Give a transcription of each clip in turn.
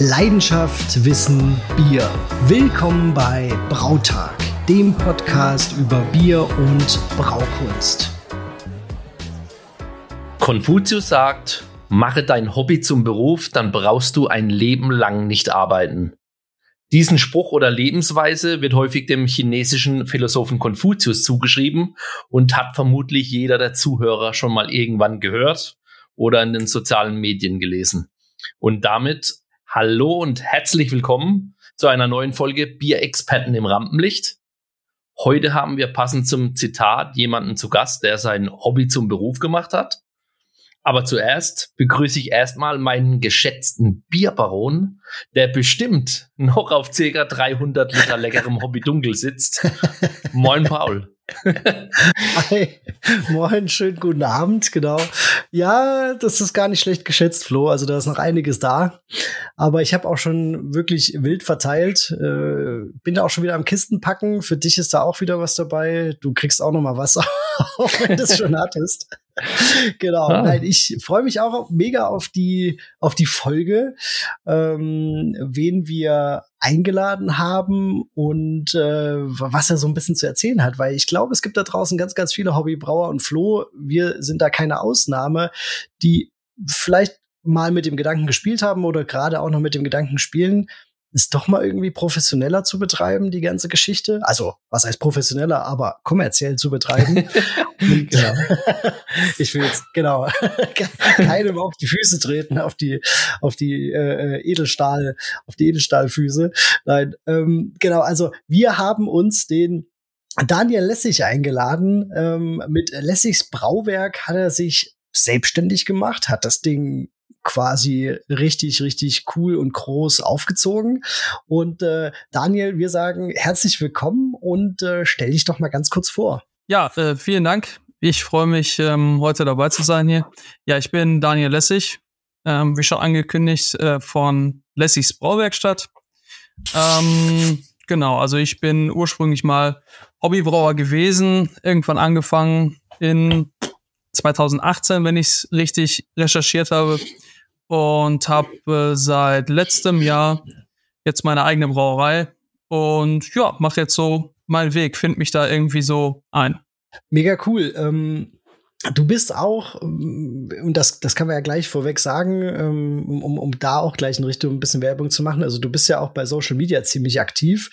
Leidenschaft, Wissen, Bier. Willkommen bei Brautag, dem Podcast über Bier und Braukunst. Konfuzius sagt, mache dein Hobby zum Beruf, dann brauchst du ein Leben lang nicht arbeiten. Diesen Spruch oder Lebensweise wird häufig dem chinesischen Philosophen Konfuzius zugeschrieben und hat vermutlich jeder der Zuhörer schon mal irgendwann gehört oder in den sozialen Medien gelesen. Und damit hallo und herzlich willkommen zu einer neuen Folge Bierexperten im Rampenlicht. Heute haben wir passend zum Zitat jemanden zu Gast, der sein Hobby zum Beruf gemacht hat. Aber zuerst begrüße ich erstmal meinen geschätzten Bierbaron, der bestimmt noch auf ca. 300 Liter leckerem Hobby Dunkel sitzt. Moin, Paul. Hi. Moin, schönen guten Abend, genau. Ja, das ist gar nicht schlecht geschätzt, Flo. Also da ist noch einiges da. Aber ich habe auch schon wirklich wild verteilt. Äh, bin da auch schon wieder am Kisten packen. Für dich ist da auch wieder was dabei. Du kriegst auch noch mal was, auch wenn du es schon hattest. genau. Ah. Nein, ich freue mich auch mega auf die, auf die Folge, ähm, wen wir eingeladen haben und äh, was er so ein bisschen zu erzählen hat, weil ich glaube, es gibt da draußen ganz, ganz viele Hobbybrauer und Flo, wir sind da keine Ausnahme, die vielleicht mal mit dem Gedanken gespielt haben oder gerade auch noch mit dem Gedanken spielen, ist doch mal irgendwie professioneller zu betreiben, die ganze Geschichte. Also, was heißt professioneller, aber kommerziell zu betreiben. Genau. ich will jetzt, genau, keinem auf die Füße treten, auf die, auf die äh, Edelstahl, auf die Edelstahlfüße. Nein, ähm, genau, also wir haben uns den Daniel Lessig eingeladen. Ähm, mit Lessigs Brauwerk hat er sich selbstständig gemacht, hat das Ding quasi richtig, richtig cool und groß aufgezogen. Und äh, Daniel, wir sagen herzlich willkommen und äh, stell dich doch mal ganz kurz vor. Ja, äh, vielen Dank. Ich freue mich, ähm, heute dabei zu sein hier. Ja, ich bin Daniel Lessig, ähm, wie schon angekündigt, äh, von Lessigs Brauwerkstatt. Ähm, genau, also ich bin ursprünglich mal Hobbybrauer gewesen, irgendwann angefangen in 2018, wenn ich es richtig recherchiert habe und habe äh, seit letztem Jahr jetzt meine eigene Brauerei und ja, mache jetzt so meinen Weg, finde mich da irgendwie so ein. Mega cool. Ähm Du bist auch, ähm, und das, das kann man ja gleich vorweg sagen, ähm, um, um da auch gleich in Richtung ein bisschen Werbung zu machen. Also du bist ja auch bei Social Media ziemlich aktiv.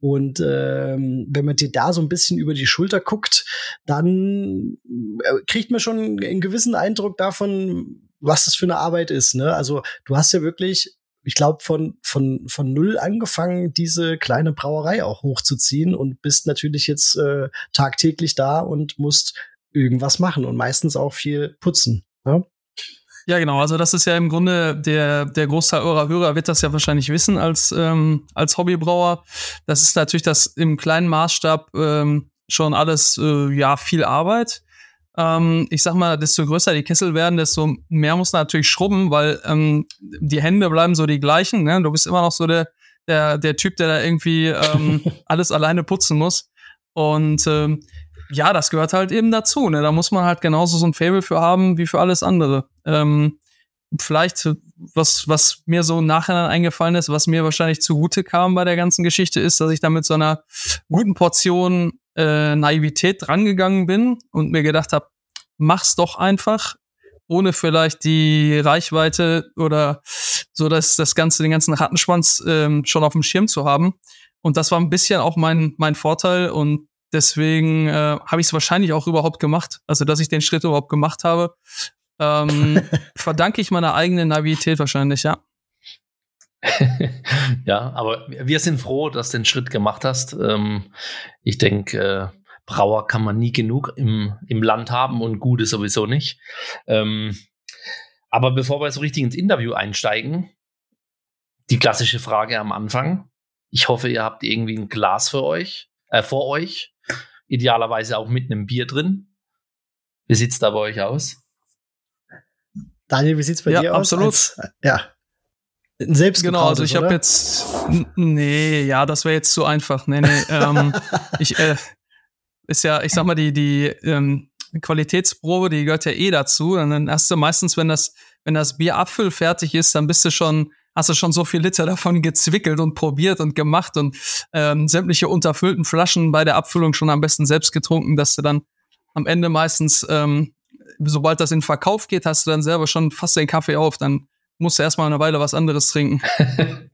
Und ähm, wenn man dir da so ein bisschen über die Schulter guckt, dann äh, kriegt man schon einen gewissen Eindruck davon, was das für eine Arbeit ist. Ne? Also du hast ja wirklich, ich glaube, von, von, von null angefangen, diese kleine Brauerei auch hochzuziehen und bist natürlich jetzt äh, tagtäglich da und musst irgendwas machen und meistens auch viel putzen. Ne? Ja, genau. Also das ist ja im Grunde der, der Großteil eurer Hörer wird das ja wahrscheinlich wissen als, ähm, als Hobbybrauer. Das ist natürlich das im kleinen Maßstab ähm, schon alles äh, ja viel Arbeit ähm, ich sag mal, desto größer die Kessel werden, desto mehr muss man natürlich schrubben, weil ähm, die Hände bleiben so die gleichen. Ne? Du bist immer noch so der, der, der Typ, der da irgendwie ähm, alles alleine putzen muss. Und ähm, ja, das gehört halt eben dazu. Ne? Da muss man halt genauso so ein Fable für haben wie für alles andere. Ähm, vielleicht, was, was mir so im Nachhinein eingefallen ist, was mir wahrscheinlich zugute kam bei der ganzen Geschichte, ist, dass ich da mit so einer guten Portion äh, Naivität drangegangen bin und mir gedacht habe, mach's doch einfach, ohne vielleicht die Reichweite oder so dass das ganze, den ganzen Rattenschwanz ähm, schon auf dem Schirm zu haben. Und das war ein bisschen auch mein, mein Vorteil und deswegen äh, habe ich es wahrscheinlich auch überhaupt gemacht. Also, dass ich den Schritt überhaupt gemacht habe, ähm, verdanke ich meiner eigenen Naivität wahrscheinlich, ja. ja, aber wir sind froh, dass du den Schritt gemacht hast. Ähm, ich denke, äh, Brauer kann man nie genug im, im Land haben und gute sowieso nicht. Ähm, aber bevor wir so richtig ins Interview einsteigen, die klassische Frage am Anfang. Ich hoffe, ihr habt irgendwie ein Glas für euch, äh, vor euch. Idealerweise auch mit einem Bier drin. Wie sieht's da bei euch aus? Daniel, wie sieht's bei ja, dir absolut. aus? Absolut. Ja. Selbst Genau, also ich habe jetzt. Nee, ja, das wäre jetzt zu einfach. Nee, nee. ähm, ich, äh, ist ja, ich sag mal, die, die, ähm, Qualitätsprobe, die gehört ja eh dazu. Und dann hast du meistens, wenn das, wenn das Bier abfüllfertig ist, dann bist du schon, hast du schon so viel Liter davon gezwickelt und probiert und gemacht und ähm, sämtliche unterfüllten Flaschen bei der Abfüllung schon am besten selbst getrunken, dass du dann am Ende meistens, ähm, sobald das in Verkauf geht, hast du dann selber schon fast den Kaffee auf. Dann musst du erstmal eine Weile was anderes trinken.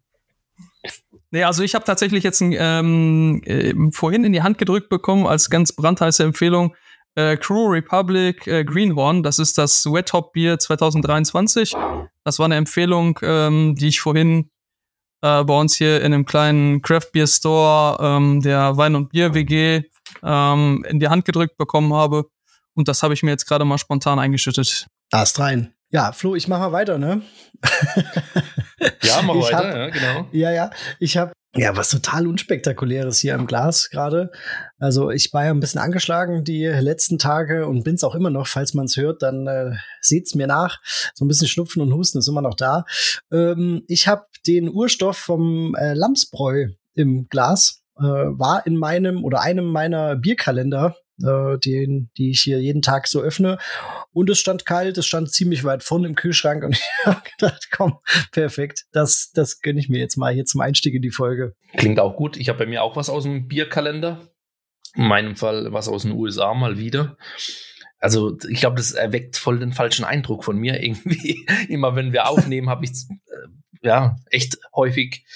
Nee, also ich habe tatsächlich jetzt ein, ähm, äh, vorhin in die Hand gedrückt bekommen als ganz brandheiße Empfehlung äh, Crew Republic äh, Greenhorn. Das ist das Wet Hop Bier 2023. Das war eine Empfehlung, ähm, die ich vorhin äh, bei uns hier in einem kleinen Craft Beer Store ähm, der Wein und Bier WG ähm, in die Hand gedrückt bekommen habe. Und das habe ich mir jetzt gerade mal spontan eingeschüttet. Ast rein. Ja, Flo, ich mache mal weiter, ne? ja, mach weiter, hab, ja, genau. Ja, ja. Ich habe ja was total unspektakuläres hier im Glas gerade. Also ich war ja ein bisschen angeschlagen die letzten Tage und bin es auch immer noch. Falls man es hört, dann äh, seht's mir nach. So ein bisschen Schnupfen und Husten ist immer noch da. Ähm, ich habe den Urstoff vom äh, Lamsbräu im Glas. Äh, war in meinem oder einem meiner Bierkalender äh, den, die ich hier jeden Tag so öffne. Und es stand kalt, es stand ziemlich weit vorne im Kühlschrank und ich habe gedacht, komm, perfekt, das, das gönne ich mir jetzt mal hier zum Einstieg in die Folge. Klingt auch gut. Ich habe bei mir auch was aus dem Bierkalender. In meinem Fall was aus den USA mal wieder. Also ich glaube, das erweckt voll den falschen Eindruck von mir irgendwie. Immer wenn wir aufnehmen, habe ich äh, ja echt häufig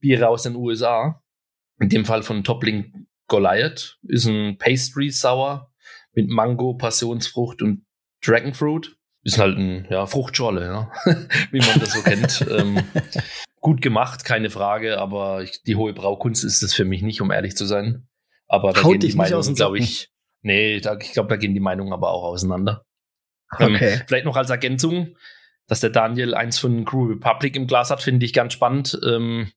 Biere aus den USA. In dem Fall von Toppling Goliath ist ein Pastry Sour mit Mango, Passionsfrucht und Dragonfruit. Ist halt ein ja, Fruchtschorle, ja? wie man das so kennt. ähm, gut gemacht, keine Frage, aber ich, die hohe Braukunst ist es für mich nicht, um ehrlich zu sein. Aber da Haut gehen die Meinungen, glaube ich, nee, da, ich glaube, da gehen die Meinungen aber auch auseinander. Ähm, okay. Ähm, vielleicht noch als Ergänzung, dass der Daniel eins von Crew Republic im Glas hat, finde ich ganz spannend. Ähm,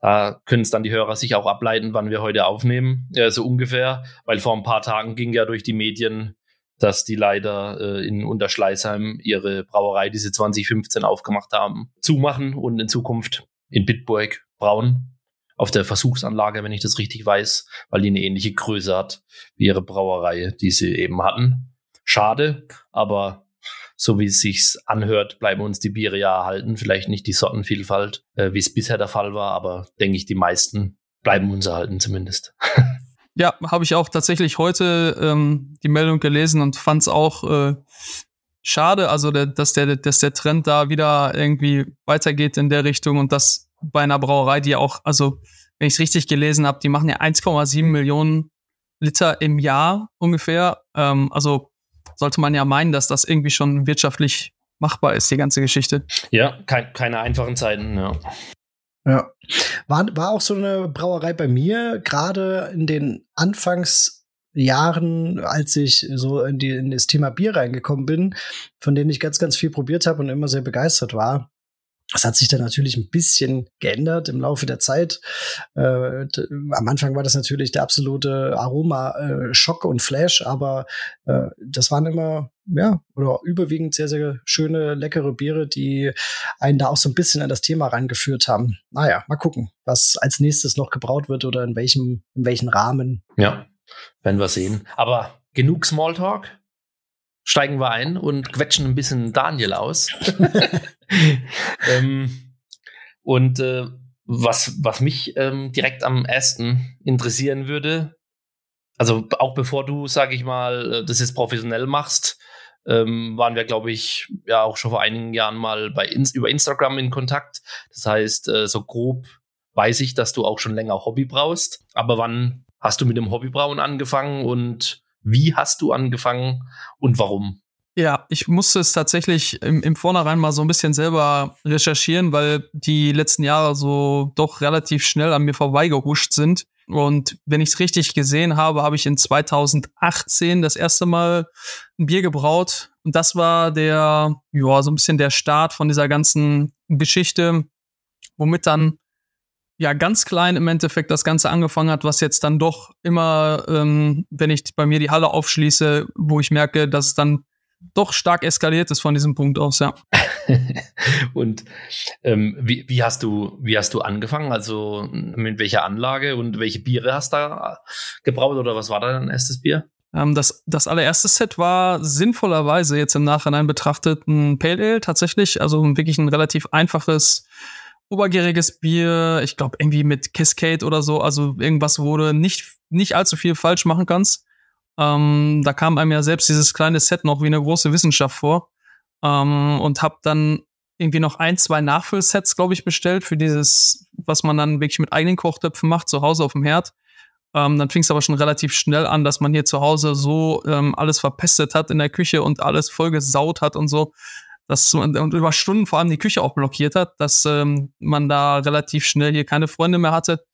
da können es dann die Hörer sich auch ableiten, wann wir heute aufnehmen, ja, so ungefähr, weil vor ein paar Tagen ging ja durch die Medien, dass die leider äh, in Unterschleißheim ihre Brauerei, die sie 2015 aufgemacht haben, zumachen und in Zukunft in Bitburg brauen. Auf der Versuchsanlage, wenn ich das richtig weiß, weil die eine ähnliche Größe hat wie ihre Brauerei, die sie eben hatten. Schade, aber so wie es sich anhört, bleiben uns die Biere ja erhalten. Vielleicht nicht die Sortenvielfalt, äh, wie es bisher der Fall war, aber denke ich, die meisten bleiben uns erhalten zumindest. Ja, habe ich auch tatsächlich heute ähm, die Meldung gelesen und fand es auch äh, schade, also der, dass, der, dass der Trend da wieder irgendwie weitergeht in der Richtung und das bei einer Brauerei, die auch, also wenn ich es richtig gelesen habe, die machen ja 1,7 Millionen Liter im Jahr ungefähr. Ähm, also sollte man ja meinen, dass das irgendwie schon wirtschaftlich machbar ist, die ganze Geschichte. Ja, kein, keine einfachen Zeiten, ja. Ja. War, war auch so eine Brauerei bei mir, gerade in den Anfangsjahren, als ich so in, die, in das Thema Bier reingekommen bin, von denen ich ganz, ganz viel probiert habe und immer sehr begeistert war. Das hat sich dann natürlich ein bisschen geändert im Laufe der Zeit. Äh, am Anfang war das natürlich der absolute Aroma-Schock äh, und Flash, aber äh, das waren immer, ja, oder überwiegend sehr, sehr schöne, leckere Biere, die einen da auch so ein bisschen an das Thema rangeführt haben. Naja, mal gucken, was als nächstes noch gebraut wird oder in welchem, in welchen Rahmen. Ja, werden wir sehen. Aber genug Smalltalk steigen wir ein und quetschen ein bisschen Daniel aus. ähm, und äh, was, was mich ähm, direkt am ersten interessieren würde, also auch bevor du, sag ich mal, äh, das jetzt professionell machst, ähm, waren wir, glaube ich, ja auch schon vor einigen Jahren mal bei Ins über Instagram in Kontakt. Das heißt, äh, so grob weiß ich, dass du auch schon länger Hobby brauchst. Aber wann hast du mit dem Hobbybrauen angefangen und wie hast du angefangen und warum? Ja, ich musste es tatsächlich im, im Vornherein mal so ein bisschen selber recherchieren, weil die letzten Jahre so doch relativ schnell an mir vorbeigehuscht sind. Und wenn ich es richtig gesehen habe, habe ich in 2018 das erste Mal ein Bier gebraut. Und das war der, ja, so ein bisschen der Start von dieser ganzen Geschichte, womit dann ja ganz klein im Endeffekt das Ganze angefangen hat, was jetzt dann doch immer, ähm, wenn ich bei mir die Halle aufschließe, wo ich merke, dass es dann doch stark eskaliert ist von diesem Punkt aus, ja. und ähm, wie, wie, hast du, wie hast du angefangen? Also mit welcher Anlage und welche Biere hast du da gebraut oder was war da dein erstes Bier? Ähm, das, das allererste Set war sinnvollerweise jetzt im Nachhinein betrachtet ein Pale Ale tatsächlich, also wirklich ein relativ einfaches obergäriges Bier, ich glaube irgendwie mit Cascade oder so, also irgendwas, wo du nicht, nicht allzu viel falsch machen kannst. Ähm, da kam einem ja selbst dieses kleine Set noch wie eine große Wissenschaft vor. Ähm, und hab dann irgendwie noch ein, zwei Nachfüllsets, glaube ich, bestellt für dieses, was man dann wirklich mit eigenen Kochtöpfen macht, zu Hause auf dem Herd. Ähm, dann fing es aber schon relativ schnell an, dass man hier zu Hause so ähm, alles verpestet hat in der Küche und alles vollgesaut hat und so, dass man und über Stunden vor allem die Küche auch blockiert hat, dass ähm, man da relativ schnell hier keine Freunde mehr hatte.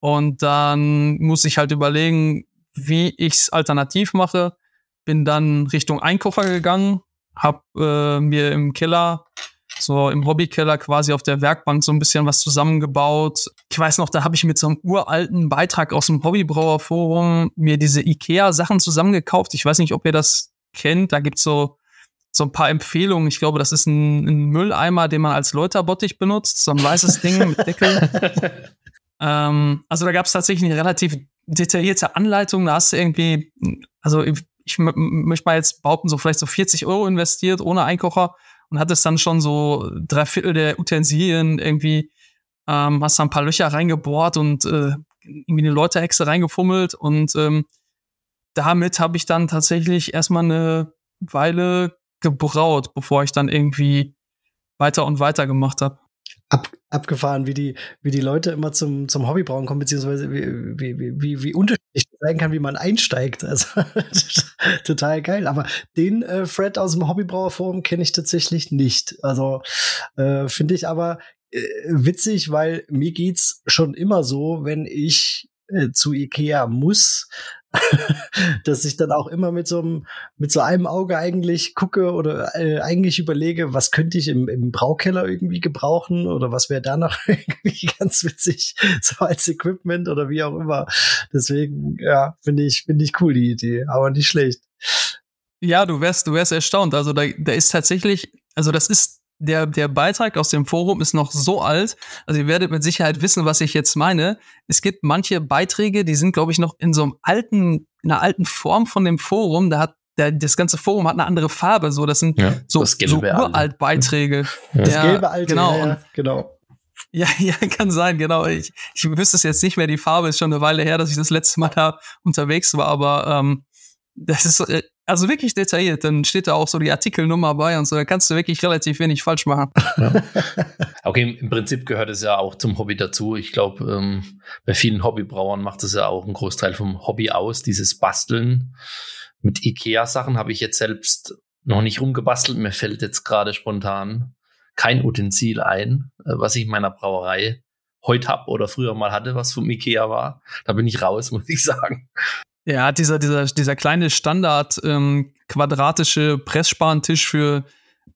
Und dann muss ich halt überlegen, wie ich's alternativ mache. Bin dann Richtung Einkocher gegangen, hab äh, mir im Keller so im Hobbykeller quasi auf der Werkbank so ein bisschen was zusammengebaut. Ich weiß noch, da habe ich mit so einem uralten Beitrag aus dem Hobbybrauerforum mir diese Ikea-Sachen zusammengekauft. Ich weiß nicht, ob ihr das kennt. Da gibt's so so ein paar Empfehlungen. Ich glaube, das ist ein, ein Mülleimer, den man als Läuterbottich benutzt, so ein weißes Ding mit Deckel. ähm, also da gab es tatsächlich eine relativ detaillierte Anleitung. Da hast du irgendwie, also ich, ich möchte mal jetzt behaupten, so vielleicht so 40 Euro investiert ohne Einkocher und hattest dann schon so drei Viertel der Utensilien irgendwie, ähm, hast da ein paar Löcher reingebohrt und äh, irgendwie eine Läuterhexe reingefummelt und ähm, damit habe ich dann tatsächlich erstmal eine Weile gebraut, bevor ich dann irgendwie weiter und weiter gemacht habe. Ab, abgefahren, wie die, wie die Leute immer zum, zum Hobbybrauen kommen, beziehungsweise wie, wie, wie, wie unterschiedlich sein kann, wie man einsteigt. Also total geil. Aber den äh, Fred aus dem Hobbybrauerforum kenne ich tatsächlich nicht. Also äh, finde ich aber äh, witzig, weil mir geht's schon immer so, wenn ich äh, zu Ikea muss, dass ich dann auch immer mit so einem, mit so einem Auge eigentlich gucke oder äh, eigentlich überlege, was könnte ich im, im Braukeller irgendwie gebrauchen oder was wäre da noch irgendwie ganz witzig, so als Equipment oder wie auch immer. Deswegen, ja, finde ich, finde ich cool, die Idee, aber nicht schlecht. Ja, du wärst, du wärst erstaunt. Also da, da ist tatsächlich, also das ist der, der Beitrag aus dem Forum ist noch so alt, also ihr werdet mit Sicherheit wissen, was ich jetzt meine. Es gibt manche Beiträge, die sind, glaube ich, noch in so einem alten, in einer alten Form von dem Forum. Da hat der, das ganze Forum hat eine andere Farbe. So, das sind ja, so, das so uralt Beiträge. Ja. Das gelbe alte, genau. Ja, genau. Ja, ja, kann sein, genau. Ich, ich wüsste es jetzt nicht mehr, die Farbe ist schon eine Weile her, dass ich das letzte Mal da unterwegs war, aber ähm, das ist äh, also wirklich detailliert. Dann steht da auch so die Artikelnummer bei und so. Da kannst du wirklich relativ wenig falsch machen. Ja. Okay, im Prinzip gehört es ja auch zum Hobby dazu. Ich glaube, ähm, bei vielen Hobbybrauern macht es ja auch einen Großteil vom Hobby aus, dieses Basteln. Mit Ikea-Sachen habe ich jetzt selbst noch nicht rumgebastelt. Mir fällt jetzt gerade spontan kein Utensil ein, äh, was ich in meiner Brauerei heute habe oder früher mal hatte, was vom Ikea war. Da bin ich raus, muss ich sagen. Ja, dieser, dieser, dieser kleine Standard ähm, quadratische Presssparentisch für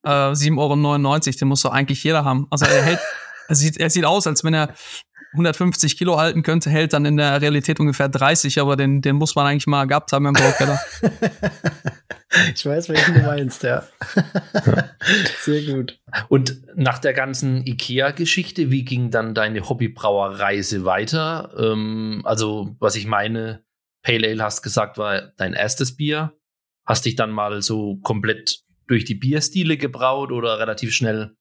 äh, 7,99 Euro, den muss doch eigentlich jeder haben. Also er hält, er sieht, er sieht aus, als wenn er 150 Kilo halten könnte, hält dann in der Realität ungefähr 30, aber den, den muss man eigentlich mal gehabt haben im Baukeller. ich weiß, welchen du meinst, ja. Sehr gut. Und nach der ganzen IKEA-Geschichte, wie ging dann deine Hobbybrauerreise weiter? Ähm, also, was ich meine, Pale Ale hast gesagt, war dein erstes Bier. Hast dich dann mal so komplett durch die Bierstile gebraut oder relativ schnell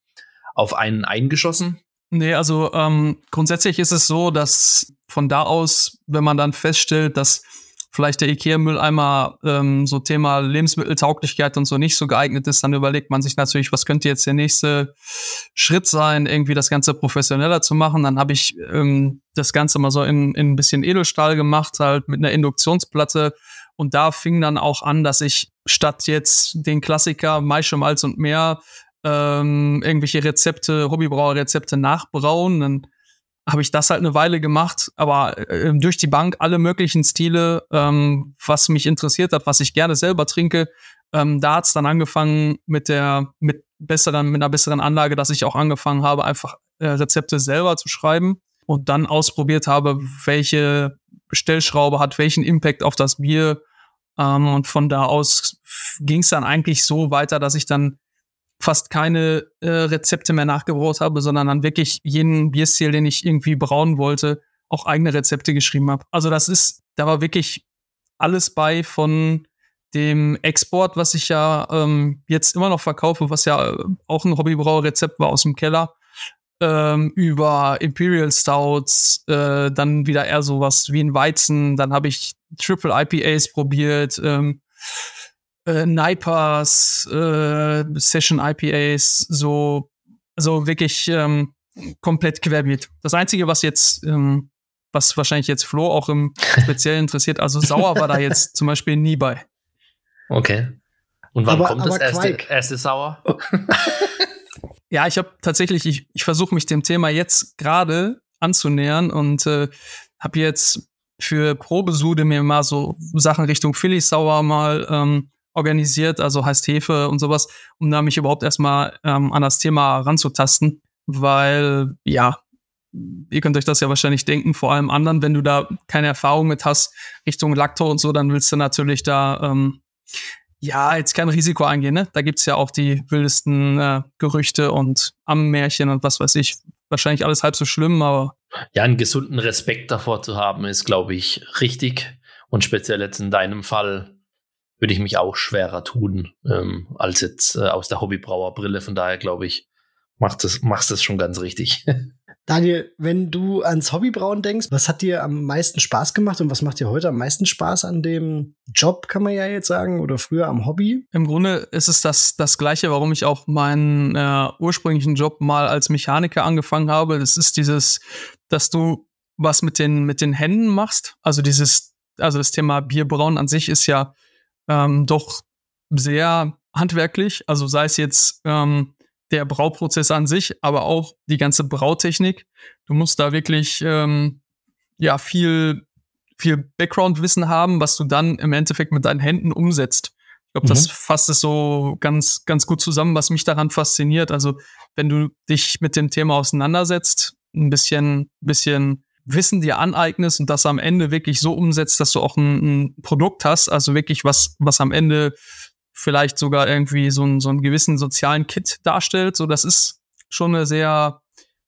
auf einen eingeschossen? Nee, also ähm, grundsätzlich ist es so, dass von da aus, wenn man dann feststellt, dass vielleicht der Ikea-Mülleimer ähm, so Thema Lebensmitteltauglichkeit und so nicht so geeignet ist, dann überlegt man sich natürlich, was könnte jetzt der nächste Schritt sein, irgendwie das Ganze professioneller zu machen. Dann habe ich ähm, das Ganze mal so in, in ein bisschen Edelstahl gemacht, halt mit einer Induktionsplatte. Und da fing dann auch an, dass ich statt jetzt den Klassiker Maische, Malz und mehr ähm, irgendwelche Rezepte, Hobbybrauer-Rezepte nachbrauen, dann habe ich das halt eine Weile gemacht, aber äh, durch die Bank alle möglichen Stile, ähm, was mich interessiert hat, was ich gerne selber trinke. Ähm, da hat's dann angefangen mit der, mit besseren, mit einer besseren Anlage, dass ich auch angefangen habe, einfach äh, Rezepte selber zu schreiben und dann ausprobiert habe, welche Stellschraube hat welchen Impact auf das Bier. Ähm, und von da aus ging's dann eigentlich so weiter, dass ich dann fast keine äh, Rezepte mehr nachgebraut habe, sondern dann wirklich jeden Bierstil, den ich irgendwie brauen wollte, auch eigene Rezepte geschrieben habe. Also das ist, da war wirklich alles bei von dem Export, was ich ja ähm, jetzt immer noch verkaufe, was ja auch ein Hobbybrauerrezept war aus dem Keller, ähm, über Imperial Stouts, äh, dann wieder eher sowas wie ein Weizen, dann habe ich Triple IPAs probiert, ähm, äh, Nipers, äh, Session IPAs, so, also wirklich ähm, komplett querbeet. Das Einzige, was jetzt, ähm, was wahrscheinlich jetzt Flo auch im speziell interessiert, also sauer war da jetzt zum Beispiel nie bei. Okay. Und wann aber, kommt aber das erste, erste Sauer? ja, ich habe tatsächlich, ich, ich versuche mich dem Thema jetzt gerade anzunähern und äh, habe jetzt für Probesude mir mal so Sachen Richtung Philly Sauer mal ähm, organisiert, also heißt Hefe und sowas, um da mich überhaupt erstmal ähm, an das Thema ranzutasten, weil ja, ihr könnt euch das ja wahrscheinlich denken, vor allem anderen, wenn du da keine Erfahrung mit hast Richtung Lacto und so, dann willst du natürlich da ähm, ja, jetzt kein Risiko eingehen, ne? Da gibt's ja auch die wildesten äh, Gerüchte und Ammenmärchen und was weiß ich. Wahrscheinlich alles halb so schlimm, aber. Ja, einen gesunden Respekt davor zu haben, ist, glaube ich, richtig. Und speziell jetzt in deinem Fall würde ich mich auch schwerer tun, ähm, als jetzt äh, aus der Hobbybrauerbrille. Von daher, glaube ich, machst es machst es schon ganz richtig. Daniel, wenn du ans Hobbybrauen denkst, was hat dir am meisten Spaß gemacht und was macht dir heute am meisten Spaß an dem Job, kann man ja jetzt sagen, oder früher am Hobby? Im Grunde ist es das, das Gleiche, warum ich auch meinen äh, ursprünglichen Job mal als Mechaniker angefangen habe. Das ist dieses, dass du was mit den, mit den Händen machst. Also dieses, also das Thema Bierbrauen an sich ist ja ähm, doch sehr handwerklich. Also sei es jetzt ähm, der Brauprozess an sich, aber auch die ganze Brautechnik. Du musst da wirklich ähm, ja viel viel Background-Wissen haben, was du dann im Endeffekt mit deinen Händen umsetzt. Ich glaube, mhm. das fasst es so ganz ganz gut zusammen, was mich daran fasziniert. Also wenn du dich mit dem Thema auseinandersetzt, ein bisschen bisschen Wissen dir aneignest und das am Ende wirklich so umsetzt, dass du auch ein, ein Produkt hast, also wirklich was was am Ende vielleicht sogar irgendwie so, ein, so einen gewissen sozialen Kit darstellt. So, das ist schon eine sehr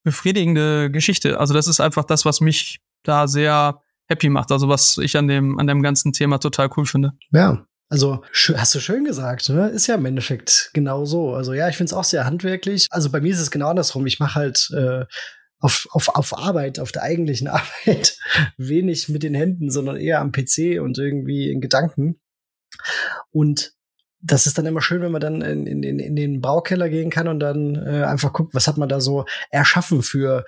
befriedigende Geschichte. Also das ist einfach das, was mich da sehr happy macht. Also was ich an dem, an dem ganzen Thema total cool finde. Ja. Also hast du schön gesagt, ne? Ist ja im Endeffekt genau so. Also ja, ich finde es auch sehr handwerklich. Also bei mir ist es genau andersrum. Ich mache halt äh, auf, auf, auf Arbeit, auf der eigentlichen Arbeit, wenig mit den Händen, sondern eher am PC und irgendwie in Gedanken. Und das ist dann immer schön, wenn man dann in, in, in den Braukeller gehen kann und dann äh, einfach guckt, was hat man da so erschaffen für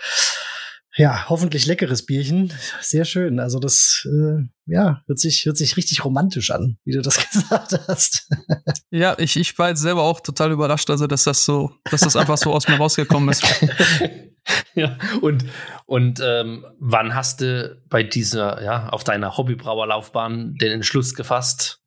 ja, hoffentlich leckeres Bierchen. Sehr schön. Also das äh, ja, hört sich, hört sich richtig romantisch an, wie du das gesagt hast. ja, ich, ich war jetzt selber auch total überrascht, also dass das so, dass das einfach so aus mir rausgekommen ist. ja, und, und ähm, wann hast du bei dieser, ja, auf deiner Hobbybrauerlaufbahn den Entschluss gefasst,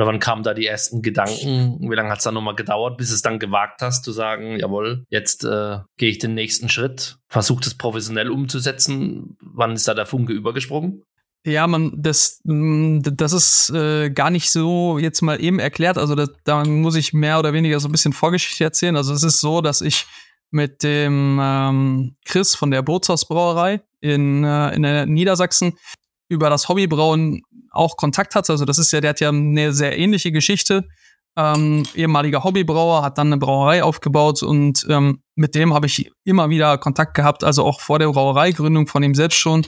oder wann kamen da die ersten Gedanken? Wie lange hat es dann nochmal gedauert, bis es dann gewagt hast, zu sagen, jawohl, jetzt äh, gehe ich den nächsten Schritt, versuche das professionell umzusetzen? Wann ist da der Funke übergesprungen? Ja, man, das, mm, das ist äh, gar nicht so jetzt mal eben erklärt. Also das, da muss ich mehr oder weniger so ein bisschen Vorgeschichte erzählen. Also es ist so, dass ich mit dem ähm, Chris von der Bootshausbrauerei in, äh, in der Niedersachsen über das Hobbybrauen auch Kontakt hat. Also das ist ja, der hat ja eine sehr ähnliche Geschichte. Ähm, ehemaliger Hobbybrauer, hat dann eine Brauerei aufgebaut und ähm, mit dem habe ich immer wieder Kontakt gehabt, also auch vor der Brauereigründung von ihm selbst schon.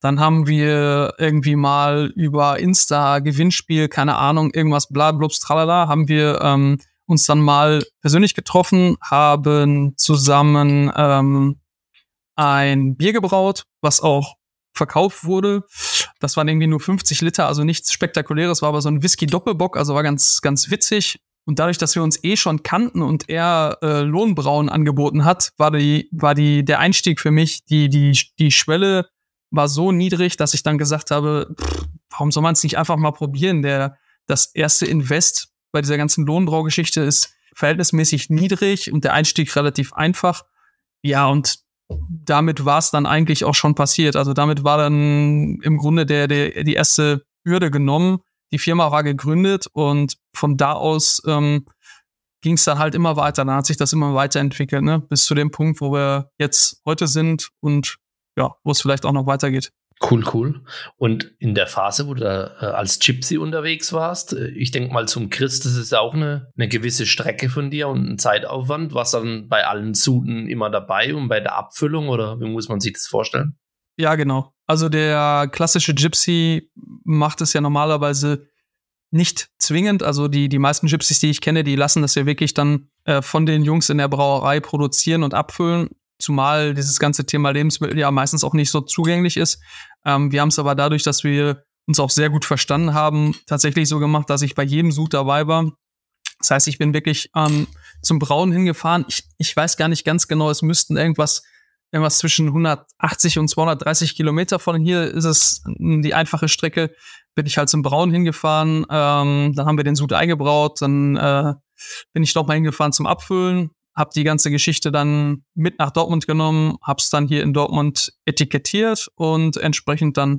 Dann haben wir irgendwie mal über Insta, Gewinnspiel, keine Ahnung, irgendwas, bla, blubs, tralala, haben wir ähm, uns dann mal persönlich getroffen, haben zusammen ähm, ein Bier gebraut, was auch verkauft wurde. Das waren irgendwie nur 50 Liter, also nichts Spektakuläres, war aber so ein Whisky-Doppelbock, also war ganz, ganz witzig. Und dadurch, dass wir uns eh schon kannten und er äh, Lohnbrauen angeboten hat, war die, war die, der Einstieg für mich, die, die, die Schwelle war so niedrig, dass ich dann gesagt habe, pff, warum soll man es nicht einfach mal probieren? Der, das erste Invest bei dieser ganzen Lohnbraugeschichte ist verhältnismäßig niedrig und der Einstieg relativ einfach. Ja, und damit war es dann eigentlich auch schon passiert. Also damit war dann im Grunde der, der, die erste Hürde genommen. Die Firma war gegründet und von da aus ähm, ging es dann halt immer weiter. Dann hat sich das immer weiterentwickelt, ne? bis zu dem Punkt, wo wir jetzt heute sind und ja, wo es vielleicht auch noch weitergeht. Cool, cool. Und in der Phase, wo du äh, als Gypsy unterwegs warst, äh, ich denke mal zum Christ, das ist auch eine, eine gewisse Strecke von dir und ein Zeitaufwand. Warst dann bei allen Suden immer dabei und bei der Abfüllung oder wie muss man sich das vorstellen? Ja, genau. Also der klassische Gypsy macht es ja normalerweise nicht zwingend. Also die, die meisten Gypsies, die ich kenne, die lassen das ja wirklich dann äh, von den Jungs in der Brauerei produzieren und abfüllen. Zumal dieses ganze Thema Lebensmittel ja meistens auch nicht so zugänglich ist. Ähm, wir haben es aber dadurch, dass wir uns auch sehr gut verstanden haben, tatsächlich so gemacht, dass ich bei jedem Sud dabei war. Das heißt, ich bin wirklich ähm, zum Brauen hingefahren. Ich, ich weiß gar nicht ganz genau, es müssten irgendwas irgendwas zwischen 180 und 230 Kilometer von hier ist es die einfache Strecke. Bin ich halt zum Brauen hingefahren, ähm, dann haben wir den Sud eingebraut, dann äh, bin ich noch mal hingefahren zum Abfüllen, habe die ganze Geschichte dann mit nach Dortmund genommen, habe es dann hier in Dortmund etikettiert und entsprechend dann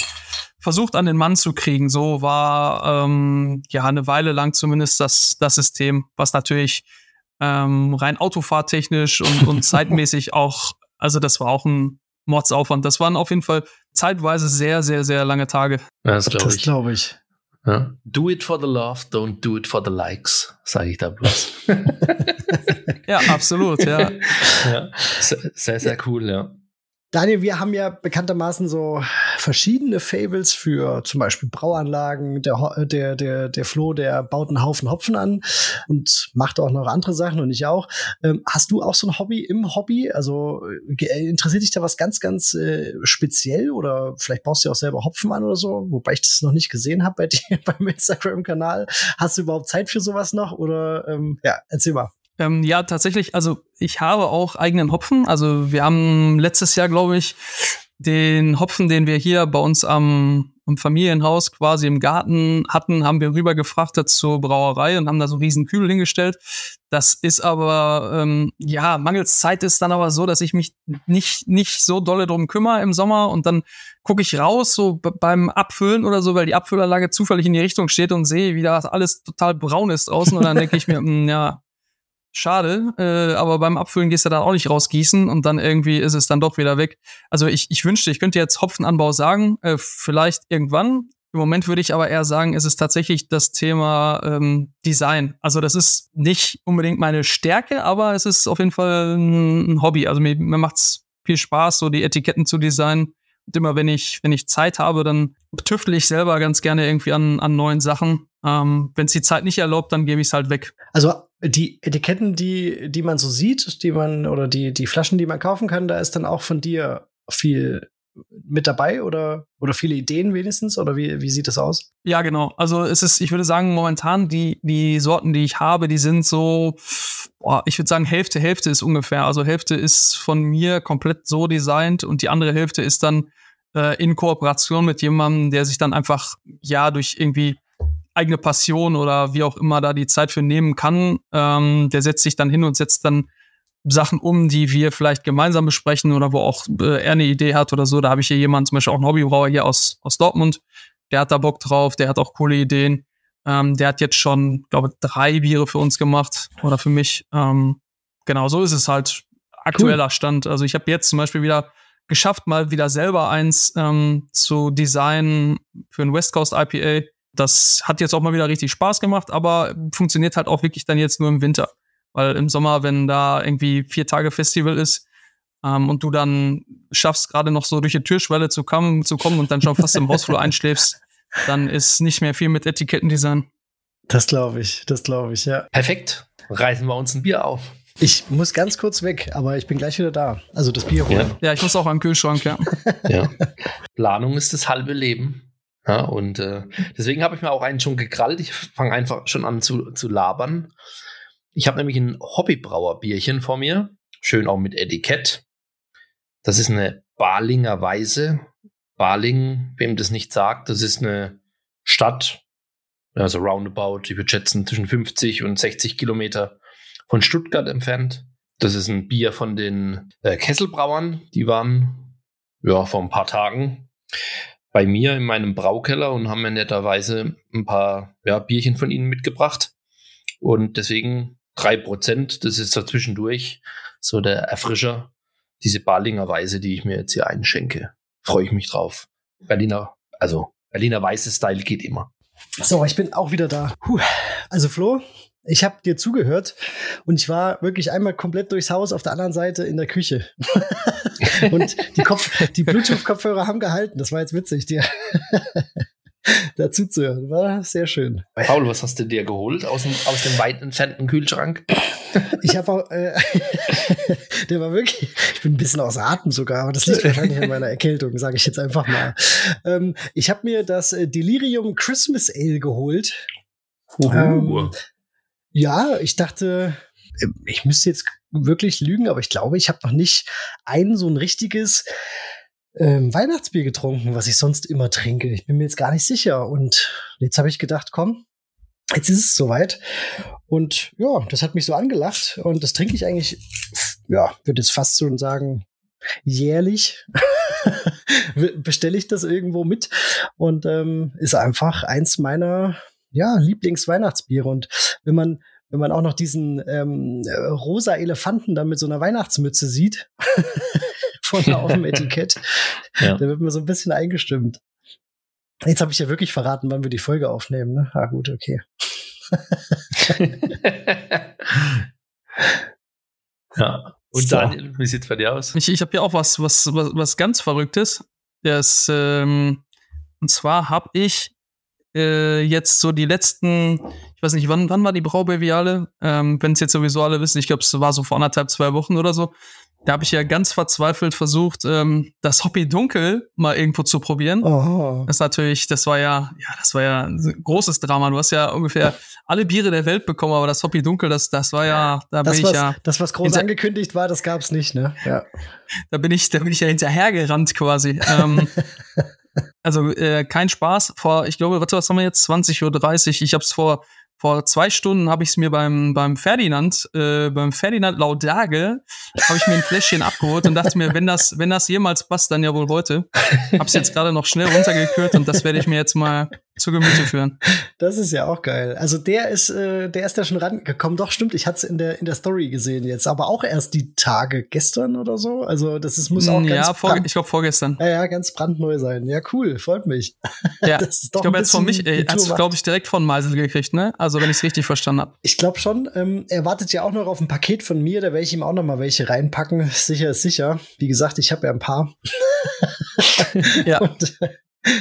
versucht an den Mann zu kriegen. So war ähm, ja eine Weile lang zumindest das, das System, was natürlich ähm, rein autofahrtechnisch und, und zeitmäßig auch also das war auch ein Mordsaufwand. Das waren auf jeden Fall zeitweise sehr, sehr, sehr lange Tage. Ja, das glaube ich. Glaub ich. Ja. Do it for the love, don't do it for the likes, sage ich da bloß. ja, absolut, ja. ja. Sehr, sehr cool, ja. Daniel, wir haben ja bekanntermaßen so verschiedene Fables für zum Beispiel Brauanlagen. Der, der, der, der Flo, der baut einen Haufen Hopfen an und macht auch noch andere Sachen und ich auch. Ähm, hast du auch so ein Hobby im Hobby? Also äh, interessiert dich da was ganz, ganz äh, speziell oder vielleicht baust du auch selber Hopfen an oder so? Wobei ich das noch nicht gesehen habe bei dir beim Instagram-Kanal. Hast du überhaupt Zeit für sowas noch oder ähm, ja, erzähl mal. Ähm, ja, tatsächlich, also ich habe auch eigenen Hopfen. Also wir haben letztes Jahr, glaube ich, den Hopfen, den wir hier bei uns am, am Familienhaus quasi im Garten hatten, haben wir rübergefrachtet zur Brauerei und haben da so riesen Kübel hingestellt. Das ist aber, ähm, ja, mangels Zeit ist dann aber so, dass ich mich nicht, nicht so dolle drum kümmere im Sommer und dann gucke ich raus, so beim Abfüllen oder so, weil die Abfüllanlage zufällig in die Richtung steht und sehe, wie da alles total braun ist draußen und dann denke ich mir, mh, hm, ja, schade, äh, aber beim Abfüllen gehst du dann auch nicht rausgießen und dann irgendwie ist es dann doch wieder weg. Also ich, ich wünschte, ich könnte jetzt Hopfenanbau sagen, äh, vielleicht irgendwann. Im Moment würde ich aber eher sagen, es ist tatsächlich das Thema ähm, Design. Also das ist nicht unbedingt meine Stärke, aber es ist auf jeden Fall ein, Hobby. Also mir, mir macht's viel Spaß, so die Etiketten zu designen. Und immer wenn ich, wenn ich Zeit habe, dann tüftel ich selber ganz gerne irgendwie an, an neuen Sachen. Ähm, wenn es die Zeit nicht erlaubt, dann gebe ich es halt weg. Also die Etiketten, die, die man so sieht, die man, oder die, die Flaschen, die man kaufen kann, da ist dann auch von dir viel mit dabei oder, oder viele Ideen wenigstens? Oder wie, wie sieht das aus? Ja, genau. Also es ist, ich würde sagen, momentan die, die Sorten, die ich habe, die sind so, boah, ich würde sagen, Hälfte, Hälfte ist ungefähr. Also Hälfte ist von mir komplett so designt und die andere Hälfte ist dann äh, in Kooperation mit jemandem, der sich dann einfach, ja, durch irgendwie eigene Passion oder wie auch immer da die Zeit für nehmen kann, ähm, der setzt sich dann hin und setzt dann Sachen um, die wir vielleicht gemeinsam besprechen oder wo auch äh, er eine Idee hat oder so. Da habe ich hier jemanden, zum Beispiel auch einen Hobbybrauer hier aus, aus Dortmund, der hat da Bock drauf, der hat auch coole Ideen. Ähm, der hat jetzt schon, glaube drei Biere für uns gemacht oder für mich. Ähm, genau, so ist es halt aktueller cool. Stand. Also ich habe jetzt zum Beispiel wieder geschafft, mal wieder selber eins ähm, zu designen für ein West Coast IPA. Das hat jetzt auch mal wieder richtig Spaß gemacht, aber funktioniert halt auch wirklich dann jetzt nur im Winter. Weil im Sommer, wenn da irgendwie vier Tage Festival ist ähm, und du dann schaffst, gerade noch so durch die Türschwelle zu kommen, zu kommen und dann schon fast im Hausflur einschläfst, dann ist nicht mehr viel mit Etikettendesign. Das glaube ich, das glaube ich, ja. Perfekt. Reißen wir uns ein Bier auf. Ich muss ganz kurz weg, aber ich bin gleich wieder da. Also das Bier holen. Ja, ja ich muss auch am Kühlschrank, ja. ja. Planung ist das halbe Leben. Ja, und äh, deswegen habe ich mir auch einen schon gekrallt. Ich fange einfach schon an zu, zu labern. Ich habe nämlich ein Hobbybrauerbierchen vor mir. Schön auch mit Etikett. Das ist eine Balinger Weise. Baling, wem das nicht sagt, das ist eine Stadt, also roundabout, ich würde schätzen, zwischen 50 und 60 Kilometer von Stuttgart entfernt. Das ist ein Bier von den äh, Kesselbrauern. Die waren ja vor ein paar Tagen bei mir in meinem Braukeller und haben mir netterweise ein paar ja, Bierchen von ihnen mitgebracht. Und deswegen drei Prozent, das ist dazwischendurch so der Erfrischer, diese Balinger Weise, die ich mir jetzt hier einschenke. Freue ich mich drauf. Berliner, also Berliner weiße Style geht immer. So, ich bin auch wieder da. Puh. Also Flo, ich habe dir zugehört und ich war wirklich einmal komplett durchs Haus auf der anderen Seite in der Küche. und die, Kopf, die Bluetooth-Kopfhörer haben gehalten. Das war jetzt witzig, dir dazu zu hören. War sehr schön. Paul, was hast du dir geholt aus dem, aus dem weit entfernten Kühlschrank? Ich habe auch, äh, der war wirklich, ich bin ein bisschen außer Atem sogar, aber das liegt wahrscheinlich an meiner Erkältung, sage ich jetzt einfach mal. Ähm, ich habe mir das äh, Delirium Christmas Ale geholt. Uh. Ähm, ja, ich dachte, äh, ich müsste jetzt wirklich lügen, aber ich glaube, ich habe noch nicht ein so ein richtiges ähm, Weihnachtsbier getrunken, was ich sonst immer trinke. Ich bin mir jetzt gar nicht sicher. Und jetzt habe ich gedacht, komm, jetzt ist es soweit. Und ja, das hat mich so angelacht. Und das trinke ich eigentlich, ja, würde jetzt fast schon sagen, jährlich. Bestelle ich das irgendwo mit. Und ähm, ist einfach eins meiner ja, Lieblingsweihnachtsbiere. Und wenn man, wenn man auch noch diesen ähm, rosa Elefanten da mit so einer Weihnachtsmütze sieht, vorne auf dem Etikett, ja. da wird man so ein bisschen eingestimmt. Jetzt habe ich ja wirklich verraten, wann wir die Folge aufnehmen. Ne? Ah, gut, okay. ja. Und so. Daniel, wie sieht's bei dir aus? Ich, ich habe hier auch was, was, was, was ganz Verrücktes. Das, ähm, und zwar habe ich äh, jetzt so die letzten, ich weiß nicht, wann, wann war die Braubeviale? Ähm, Wenn es jetzt sowieso alle wissen, ich glaube, es war so vor anderthalb, zwei Wochen oder so. Da habe ich ja ganz verzweifelt versucht, ähm, das Hoppy Dunkel mal irgendwo zu probieren. Oh. Das natürlich, das war ja, ja, das war ja ein großes Drama. Du hast ja ungefähr alle Biere der Welt bekommen, aber das Hoppy Dunkel, das, das war ja, da das, bin was, ich ja. Das, was groß angekündigt war, das gab's nicht, ne? Ja. Da bin ich, da bin ich ja hinterhergerannt quasi. ähm, also äh, kein Spaß. Vor, ich glaube, was haben wir jetzt? 20.30 Uhr. Ich habe es vor vor zwei Stunden habe ich es mir beim beim Ferdinand äh, beim Ferdinand Laudage habe ich mir ein Fläschchen abgeholt und dachte mir, wenn das wenn das jemals passt, dann ja wohl heute. Hab's jetzt gerade noch schnell runtergekürt und das werde ich mir jetzt mal zu Gemüte führen. Das ist ja auch geil. Also der ist, äh, der ist da schon rangekommen. Doch, stimmt, ich hatte es in der, in der Story gesehen jetzt, aber auch erst die Tage gestern oder so. Also das ist, muss auch ja, ganz vor, ich glaube vorgestern. Ja, ja, ganz brandneu sein. Ja, cool, freut mich. Ja, das ist doch ich glaube jetzt von mich, äh, hat glaube ich direkt von Meisel gekriegt, ne? Also wenn ich es richtig verstanden habe. Ich glaube schon. Ähm, er wartet ja auch noch auf ein Paket von mir, da werde ich ihm auch noch mal welche reinpacken. Sicher ist sicher. Wie gesagt, ich habe ja ein paar. ja. Und,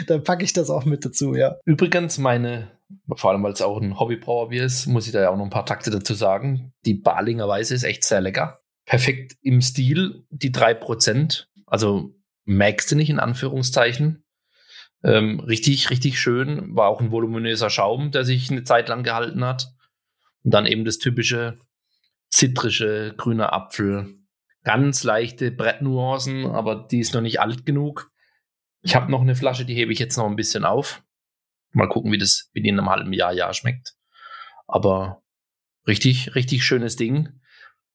dann packe ich das auch mit dazu, ja. Übrigens, meine, vor allem weil es auch ein Hobbybrauerbier ist, muss ich da ja auch noch ein paar Takte dazu sagen. Die Balinger Weiße ist echt sehr lecker. Perfekt im Stil, die drei Prozent. Also merkst du nicht in Anführungszeichen. Ähm, richtig, richtig schön. War auch ein voluminöser Schaum, der sich eine Zeit lang gehalten hat. Und dann eben das typische zitrische grüne Apfel. Ganz leichte Brettnuancen, aber die ist noch nicht alt genug. Ich habe noch eine Flasche, die hebe ich jetzt noch ein bisschen auf. Mal gucken, wie das wie die in einem halben Jahr, Jahr schmeckt. Aber richtig, richtig schönes Ding.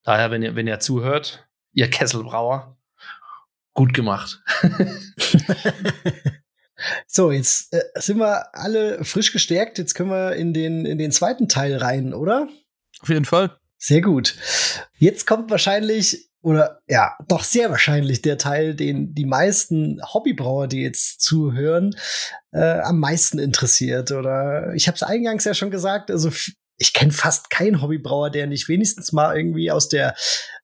Daher, wenn ihr, wenn ihr zuhört, ihr Kesselbrauer, gut gemacht. so, jetzt äh, sind wir alle frisch gestärkt. Jetzt können wir in den, in den zweiten Teil rein, oder? Auf jeden Fall. Sehr gut. Jetzt kommt wahrscheinlich oder ja, doch sehr wahrscheinlich der Teil, den die meisten Hobbybrauer, die jetzt zuhören, äh, am meisten interessiert. Oder ich habe es eingangs ja schon gesagt, also ich kenne fast keinen Hobbybrauer, der nicht wenigstens mal irgendwie aus der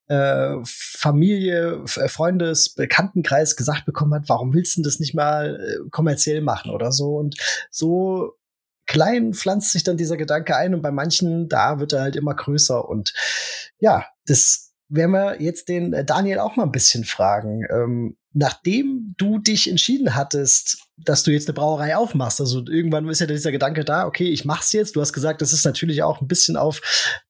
äh, Familie, äh, Freundes, Bekanntenkreis gesagt bekommen hat, warum willst du das nicht mal äh, kommerziell machen oder so? Und so klein pflanzt sich dann dieser Gedanke ein und bei manchen, da wird er halt immer größer und ja, das werden wir jetzt den äh, Daniel auch mal ein bisschen fragen. Ähm, nachdem du dich entschieden hattest, dass du jetzt eine Brauerei aufmachst, also irgendwann ist ja dieser Gedanke da, okay, ich mach's jetzt. Du hast gesagt, das ist natürlich auch ein bisschen auf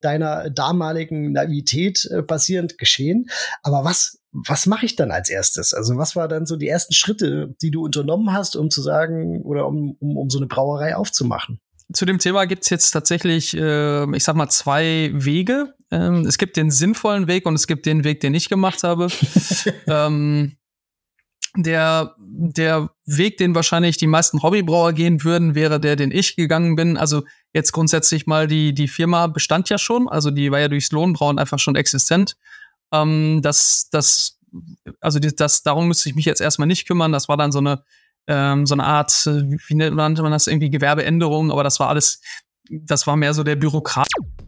deiner damaligen Naivität äh, basierend geschehen. Aber was, was mache ich dann als erstes? Also was war dann so die ersten Schritte, die du unternommen hast, um zu sagen oder um, um, um so eine Brauerei aufzumachen? Zu dem Thema gibt's jetzt tatsächlich, äh, ich sag mal, zwei Wege. Ähm, es gibt den sinnvollen Weg und es gibt den Weg, den ich gemacht habe. ähm, der, der Weg, den wahrscheinlich die meisten Hobbybrauer gehen würden, wäre der, den ich gegangen bin. Also jetzt grundsätzlich mal die, die Firma bestand ja schon, also die war ja durchs Lohnbrauen einfach schon existent. Ähm, das, das, also das, darum müsste ich mich jetzt erstmal nicht kümmern. Das war dann so eine ähm, so eine Art, äh, wie nannte man das, irgendwie Gewerbeänderung, aber das war alles, das war mehr so der Bürokrat.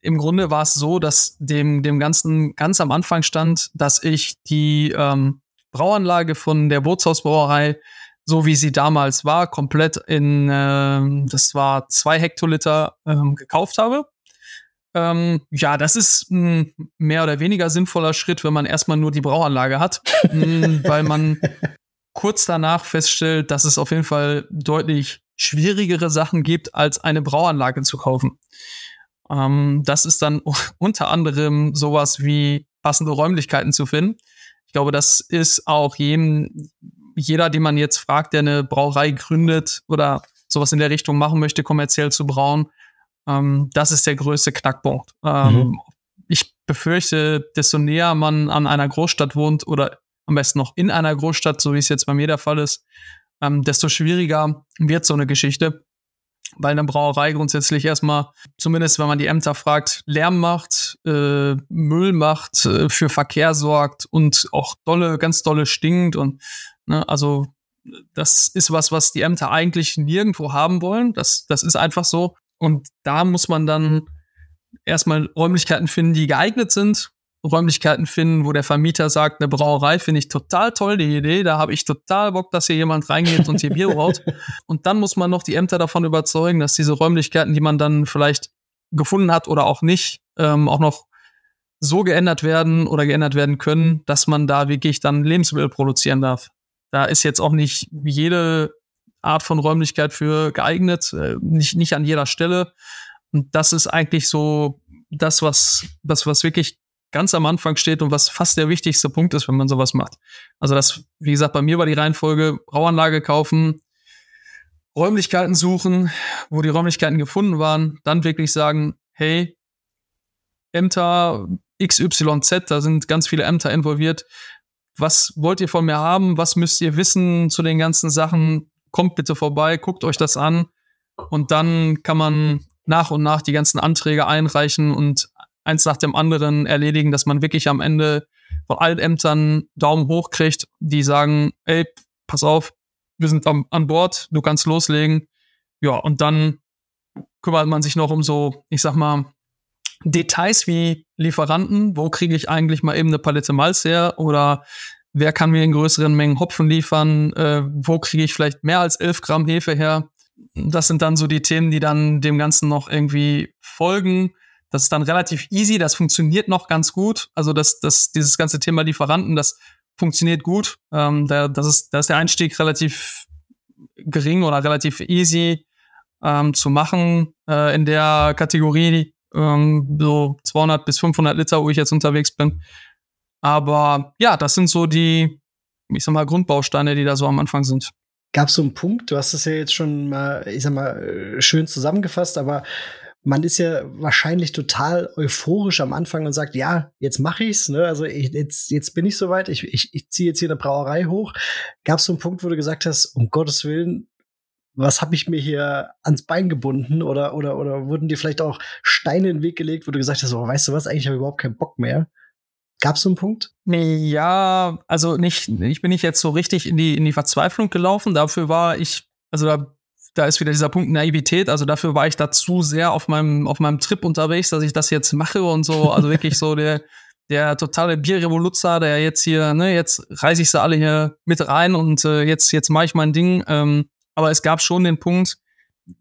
im Grunde war es so, dass dem, dem Ganzen ganz am Anfang stand, dass ich die ähm, Brauanlage von der Bootshausbrauerei, so wie sie damals war, komplett in, ähm, das war zwei Hektoliter, ähm, gekauft habe. Ähm, ja, das ist ein mehr oder weniger sinnvoller Schritt, wenn man erstmal nur die Brauanlage hat, weil man kurz danach feststellt, dass es auf jeden Fall deutlich schwierigere Sachen gibt, als eine Brauanlage zu kaufen. Ähm, das ist dann unter anderem sowas wie passende Räumlichkeiten zu finden. Ich glaube, das ist auch jedem, jeder, den man jetzt fragt, der eine Brauerei gründet oder sowas in der Richtung machen möchte, kommerziell zu brauen, ähm, das ist der größte Knackpunkt. Ähm, mhm. Ich befürchte, desto näher man an einer Großstadt wohnt oder am besten noch in einer Großstadt, so wie es jetzt bei mir der Fall ist, ähm, desto schwieriger wird so eine Geschichte weil eine Brauerei grundsätzlich erstmal, zumindest wenn man die Ämter fragt, Lärm macht, äh, Müll macht, äh, für Verkehr sorgt und auch dolle, ganz dolle stinkt und ne, also das ist was, was die Ämter eigentlich nirgendwo haben wollen. Das, das ist einfach so. Und da muss man dann erstmal Räumlichkeiten finden, die geeignet sind Räumlichkeiten finden, wo der Vermieter sagt, eine Brauerei finde ich total toll, die Idee, da habe ich total Bock, dass hier jemand reingeht und hier Bier braut. Und dann muss man noch die Ämter davon überzeugen, dass diese Räumlichkeiten, die man dann vielleicht gefunden hat oder auch nicht, ähm, auch noch so geändert werden oder geändert werden können, dass man da wirklich dann Lebensmittel produzieren darf. Da ist jetzt auch nicht jede Art von Räumlichkeit für geeignet, äh, nicht, nicht an jeder Stelle. Und das ist eigentlich so das, was, das, was wirklich ganz am Anfang steht und was fast der wichtigste Punkt ist, wenn man sowas macht. Also das, wie gesagt, bei mir war die Reihenfolge Brauanlage kaufen, Räumlichkeiten suchen, wo die Räumlichkeiten gefunden waren, dann wirklich sagen, hey, Ämter XYZ, da sind ganz viele Ämter involviert. Was wollt ihr von mir haben? Was müsst ihr wissen zu den ganzen Sachen? Kommt bitte vorbei, guckt euch das an. Und dann kann man nach und nach die ganzen Anträge einreichen und eins nach dem anderen erledigen, dass man wirklich am Ende von allen Ämtern Daumen hoch kriegt, die sagen, ey, pass auf, wir sind am, an Bord, du kannst loslegen. Ja, und dann kümmert man sich noch um so, ich sag mal, Details wie Lieferanten, wo kriege ich eigentlich mal eben eine Palette Malz her oder wer kann mir in größeren Mengen Hopfen liefern, äh, wo kriege ich vielleicht mehr als 11 Gramm Hefe her. Das sind dann so die Themen, die dann dem Ganzen noch irgendwie folgen. Das ist dann relativ easy, das funktioniert noch ganz gut. Also das, das, dieses ganze Thema Lieferanten, das funktioniert gut. Ähm, da, das ist, da ist der Einstieg relativ gering oder relativ easy ähm, zu machen äh, in der Kategorie ähm, so 200 bis 500 Liter, wo ich jetzt unterwegs bin. Aber ja, das sind so die, ich sag mal, Grundbausteine, die da so am Anfang sind. Gab es so einen Punkt, du hast es ja jetzt schon mal, ich sag mal, äh, schön zusammengefasst, aber man ist ja wahrscheinlich total euphorisch am Anfang und sagt, ja, jetzt mache ich's, ne? Also ich, jetzt, jetzt bin ich soweit, ich, ich, ich ziehe jetzt hier eine Brauerei hoch. Gab es so einen Punkt, wo du gesagt hast, um Gottes Willen, was habe ich mir hier ans Bein gebunden? Oder, oder, oder wurden dir vielleicht auch Steine in den Weg gelegt, wo du gesagt hast, oh, weißt du was, eigentlich habe ich überhaupt keinen Bock mehr? Gab es so einen Punkt? Ja, also nicht, ich bin nicht jetzt so richtig in die, in die Verzweiflung gelaufen. Dafür war ich, also da da ist wieder dieser Punkt Naivität. Also dafür war ich da zu sehr auf meinem, auf meinem Trip unterwegs, dass ich das jetzt mache und so. Also wirklich so der, der totale Bierrevoluzzer, der jetzt hier, ne, jetzt reiße ich sie alle hier mit rein und äh, jetzt, jetzt mache ich mein Ding. Ähm, aber es gab schon den Punkt,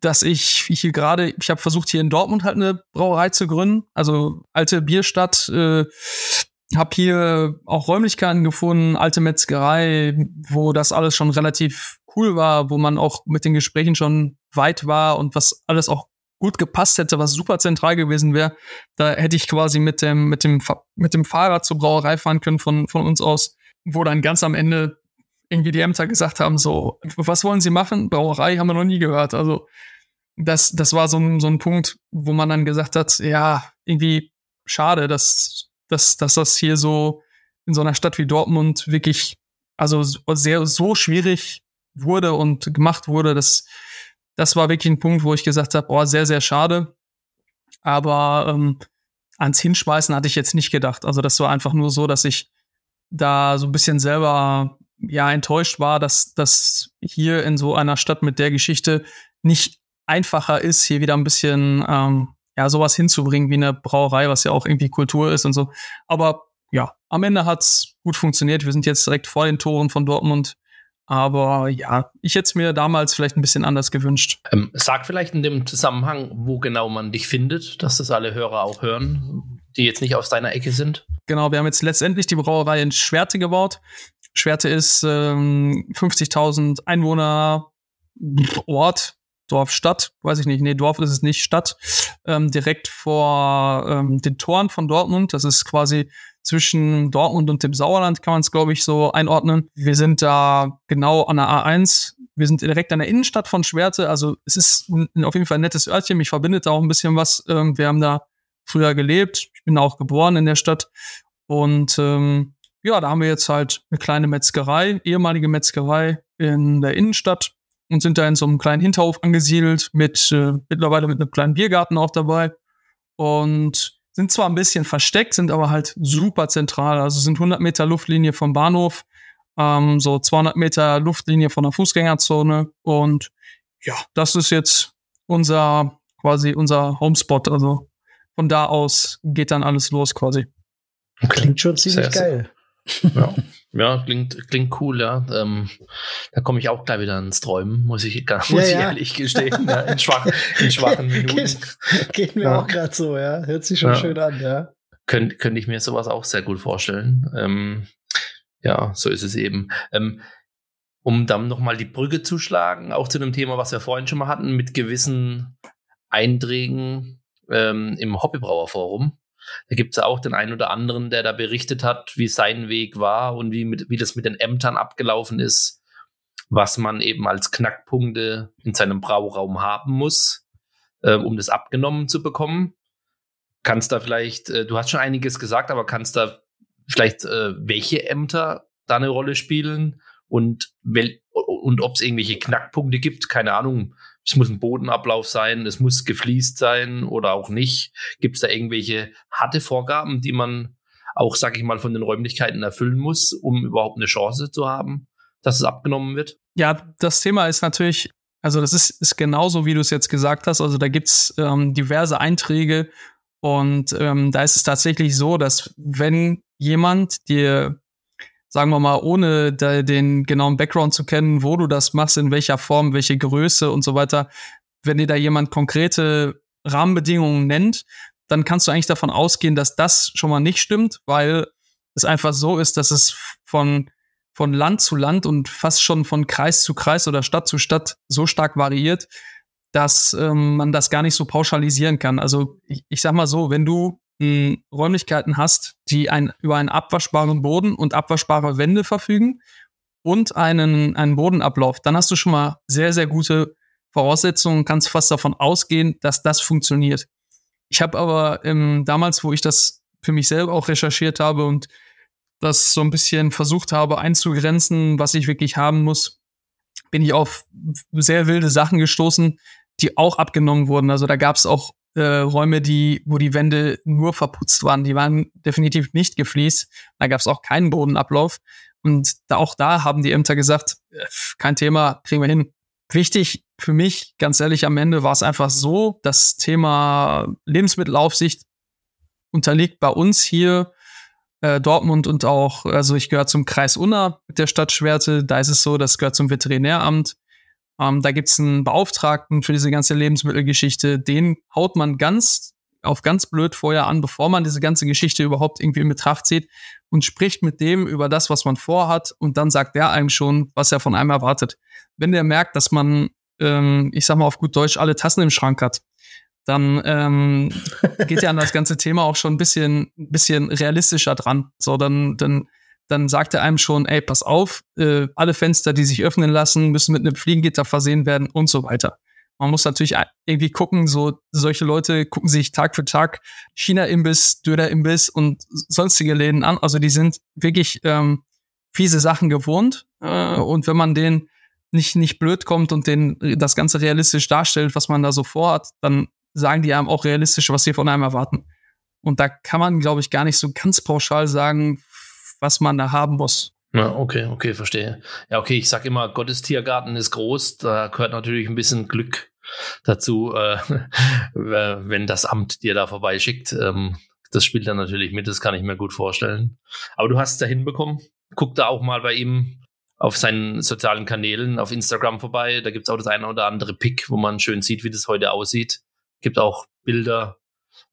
dass ich hier gerade, ich habe versucht, hier in Dortmund halt eine Brauerei zu gründen. Also alte Bierstadt, äh, habe hier auch Räumlichkeiten gefunden, alte Metzgerei, wo das alles schon relativ cool war, wo man auch mit den Gesprächen schon weit war und was alles auch gut gepasst hätte, was super zentral gewesen wäre. Da hätte ich quasi mit dem, mit dem, mit dem Fahrrad zur Brauerei fahren können von, von uns aus, wo dann ganz am Ende irgendwie die Ämter gesagt haben, so, was wollen Sie machen? Brauerei haben wir noch nie gehört. Also, das, das war so ein, so ein Punkt, wo man dann gesagt hat, ja, irgendwie schade, dass, dass, dass das hier so in so einer Stadt wie Dortmund wirklich, also sehr, so schwierig wurde und gemacht wurde, dass, das war wirklich ein Punkt, wo ich gesagt habe, oh, sehr, sehr schade. Aber ähm, ans Hinschmeißen hatte ich jetzt nicht gedacht. Also das war einfach nur so, dass ich da so ein bisschen selber ja enttäuscht war, dass das hier in so einer Stadt mit der Geschichte nicht einfacher ist, hier wieder ein bisschen ähm, ja sowas hinzubringen wie eine Brauerei, was ja auch irgendwie Kultur ist und so. Aber ja, am Ende hat's gut funktioniert. Wir sind jetzt direkt vor den Toren von Dortmund. Aber ja, ich hätte es mir damals vielleicht ein bisschen anders gewünscht. Ähm, sag vielleicht in dem Zusammenhang, wo genau man dich findet, dass das alle Hörer auch hören, die jetzt nicht aus deiner Ecke sind. Genau, wir haben jetzt letztendlich die Brauerei in Schwerte gebaut. Schwerte ist ähm, 50.000 Einwohner Ort, Dorf, Stadt, weiß ich nicht. Nee, Dorf ist es nicht, Stadt. Ähm, direkt vor ähm, den Toren von Dortmund. Das ist quasi zwischen Dortmund und dem Sauerland, kann man es, glaube ich, so einordnen. Wir sind da genau an der A1. Wir sind direkt an der Innenstadt von Schwerte. Also es ist ein, auf jeden Fall ein nettes Örtchen. Mich verbindet da auch ein bisschen was. Ähm, wir haben da früher gelebt. Ich bin auch geboren in der Stadt. Und ähm, ja, da haben wir jetzt halt eine kleine Metzgerei, ehemalige Metzgerei in der Innenstadt und sind da in so einem kleinen Hinterhof angesiedelt mit äh, mittlerweile mit einem kleinen Biergarten auch dabei. Und sind zwar ein bisschen versteckt, sind aber halt super zentral. Also sind 100 Meter Luftlinie vom Bahnhof, ähm, so 200 Meter Luftlinie von der Fußgängerzone. Und ja, das ist jetzt unser, quasi unser Homespot. Also von da aus geht dann alles los quasi. Klingt schon ziemlich sehr, geil. Ja. ja, klingt, klingt cool, ja. Ähm, da komme ich auch gleich wieder ins Träumen, muss ich, muss ja, ich ja. ehrlich gestehen, ja, in, schwach, in schwachen Minuten. Geht, geht mir auch gerade so, ja. Hört sich schon schön an, ja. Könnte könnt ich mir sowas auch sehr gut vorstellen. Ähm, ja, so ist es eben. Ähm, um dann nochmal die Brücke zu schlagen, auch zu dem Thema, was wir vorhin schon mal hatten, mit gewissen Einträgen ähm, im Hobbybrauerforum. Da gibt es auch den einen oder anderen, der da berichtet hat, wie sein Weg war und wie, mit, wie das mit den Ämtern abgelaufen ist, was man eben als Knackpunkte in seinem Brauraum haben muss, äh, um das abgenommen zu bekommen. Kannst da vielleicht, äh, du hast schon einiges gesagt, aber kannst da vielleicht, äh, welche Ämter da eine Rolle spielen und, und ob es irgendwelche Knackpunkte gibt, keine Ahnung, es muss ein Bodenablauf sein, es muss gefliest sein oder auch nicht. Gibt es da irgendwelche harte Vorgaben, die man auch, sag ich mal, von den Räumlichkeiten erfüllen muss, um überhaupt eine Chance zu haben, dass es abgenommen wird? Ja, das Thema ist natürlich, also das ist, ist genauso, wie du es jetzt gesagt hast. Also da gibt's ähm, diverse Einträge und ähm, da ist es tatsächlich so, dass wenn jemand dir sagen wir mal, ohne den genauen Background zu kennen, wo du das machst, in welcher Form, welche Größe und so weiter, wenn dir da jemand konkrete Rahmenbedingungen nennt, dann kannst du eigentlich davon ausgehen, dass das schon mal nicht stimmt, weil es einfach so ist, dass es von, von Land zu Land und fast schon von Kreis zu Kreis oder Stadt zu Stadt so stark variiert, dass ähm, man das gar nicht so pauschalisieren kann. Also ich, ich sag mal so, wenn du Räumlichkeiten hast, die ein, über einen abwaschbaren Boden und abwaschbare Wände verfügen und einen, einen Bodenablauf, dann hast du schon mal sehr, sehr gute Voraussetzungen, kannst fast davon ausgehen, dass das funktioniert. Ich habe aber ähm, damals, wo ich das für mich selber auch recherchiert habe und das so ein bisschen versucht habe einzugrenzen, was ich wirklich haben muss, bin ich auf sehr wilde Sachen gestoßen, die auch abgenommen wurden. Also da gab es auch äh, Räume, die, wo die Wände nur verputzt waren. Die waren definitiv nicht gefliest. Da gab es auch keinen Bodenablauf. Und da, auch da haben die Ämter gesagt, äh, kein Thema, kriegen wir hin. Wichtig für mich, ganz ehrlich, am Ende war es einfach so, das Thema Lebensmittelaufsicht unterliegt bei uns hier äh, Dortmund und auch, also ich gehöre zum Kreis Unna mit der Stadt Schwerte. Da ist es so, das gehört zum Veterinäramt. Ähm, da gibt's einen Beauftragten für diese ganze Lebensmittelgeschichte. Den haut man ganz auf ganz blöd vorher an, bevor man diese ganze Geschichte überhaupt irgendwie in Betracht zieht und spricht mit dem über das, was man vorhat und dann sagt der einem schon, was er von einem erwartet. Wenn der merkt, dass man, ähm, ich sag mal auf gut Deutsch, alle Tassen im Schrank hat, dann ähm, geht er an das ganze Thema auch schon ein bisschen, ein bisschen realistischer dran. So, dann, dann, dann sagt er einem schon, ey, pass auf, äh, alle Fenster, die sich öffnen lassen, müssen mit einem Fliegengitter versehen werden und so weiter. Man muss natürlich irgendwie gucken, so solche Leute gucken sich Tag für Tag China-Imbiss, Döner-Imbiss und sonstige Läden an. Also die sind wirklich ähm, fiese Sachen gewohnt. Äh, und wenn man denen nicht, nicht blöd kommt und den das Ganze realistisch darstellt, was man da so vorhat, dann sagen die einem auch realistisch, was sie von einem erwarten. Und da kann man, glaube ich, gar nicht so ganz pauschal sagen, was man da haben muss. Ja, okay, okay, verstehe. Ja, okay, ich sag immer, Gottes Tiergarten ist groß, da gehört natürlich ein bisschen Glück dazu, äh, wenn das Amt dir da vorbeischickt. Ähm, das spielt dann natürlich mit, das kann ich mir gut vorstellen. Aber du hast es da hinbekommen. Guck da auch mal bei ihm auf seinen sozialen Kanälen, auf Instagram vorbei. Da gibt's auch das eine oder andere Pick, wo man schön sieht, wie das heute aussieht. Gibt auch Bilder,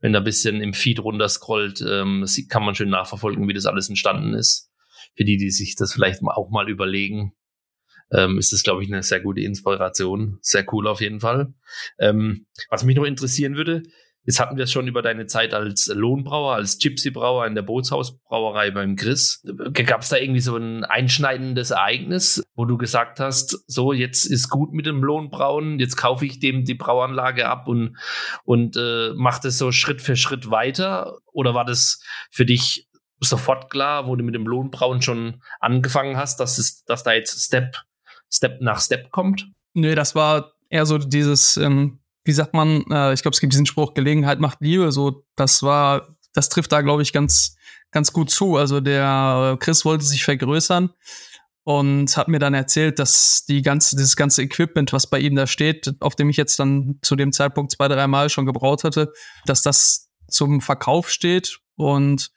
wenn da ein bisschen im Feed runterscrollt, ähm, kann man schön nachverfolgen, wie das alles entstanden ist. Für die, die sich das vielleicht auch mal überlegen, ähm, ist das, glaube ich, eine sehr gute Inspiration. Sehr cool auf jeden Fall. Ähm, was mich noch interessieren würde, Jetzt hatten wir es schon über deine Zeit als Lohnbrauer, als Gypsy-Brauer in der Bootshausbrauerei beim Chris. Gab es da irgendwie so ein einschneidendes Ereignis, wo du gesagt hast, so jetzt ist gut mit dem Lohnbrauen, jetzt kaufe ich dem die Brauanlage ab und, und äh, mache das so Schritt für Schritt weiter? Oder war das für dich sofort klar, wo du mit dem Lohnbrauen schon angefangen hast, dass, es, dass da jetzt Step, Step nach Step kommt? Nö, das war eher so dieses, ähm, wie sagt man, äh, ich glaube, es gibt diesen Spruch, Gelegenheit macht Liebe, so, das war, das trifft da, glaube ich, ganz, ganz gut zu. Also der Chris wollte sich vergrößern und hat mir dann erzählt, dass die ganze, dieses ganze Equipment, was bei ihm da steht, auf dem ich jetzt dann zu dem Zeitpunkt zwei, drei Mal schon gebraut hatte, dass das zum Verkauf steht. Und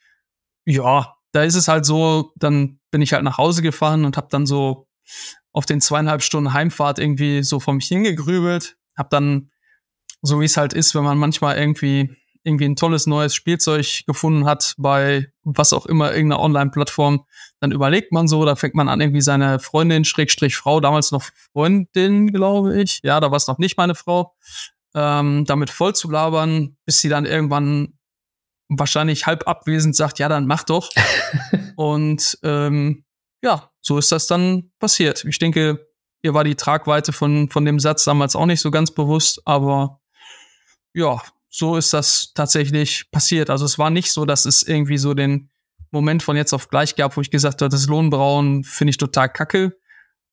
ja, da ist es halt so, dann bin ich halt nach Hause gefahren und habe dann so auf den zweieinhalb Stunden Heimfahrt irgendwie so vor mich hingegrübelt, habe dann so wie es halt ist, wenn man manchmal irgendwie irgendwie ein tolles neues Spielzeug gefunden hat bei was auch immer irgendeiner Online-Plattform, dann überlegt man so, da fängt man an irgendwie seine Freundin Schrägstrich Frau, damals noch Freundin, glaube ich, ja, da war es noch nicht meine Frau, ähm, damit voll zu labern, bis sie dann irgendwann wahrscheinlich halb abwesend sagt, ja, dann mach doch. Und ähm, ja, so ist das dann passiert. Ich denke, ihr war die Tragweite von, von dem Satz damals auch nicht so ganz bewusst, aber ja, so ist das tatsächlich passiert. Also es war nicht so, dass es irgendwie so den Moment von jetzt auf gleich gab, wo ich gesagt habe, das Lohnbrauen finde ich total kacke.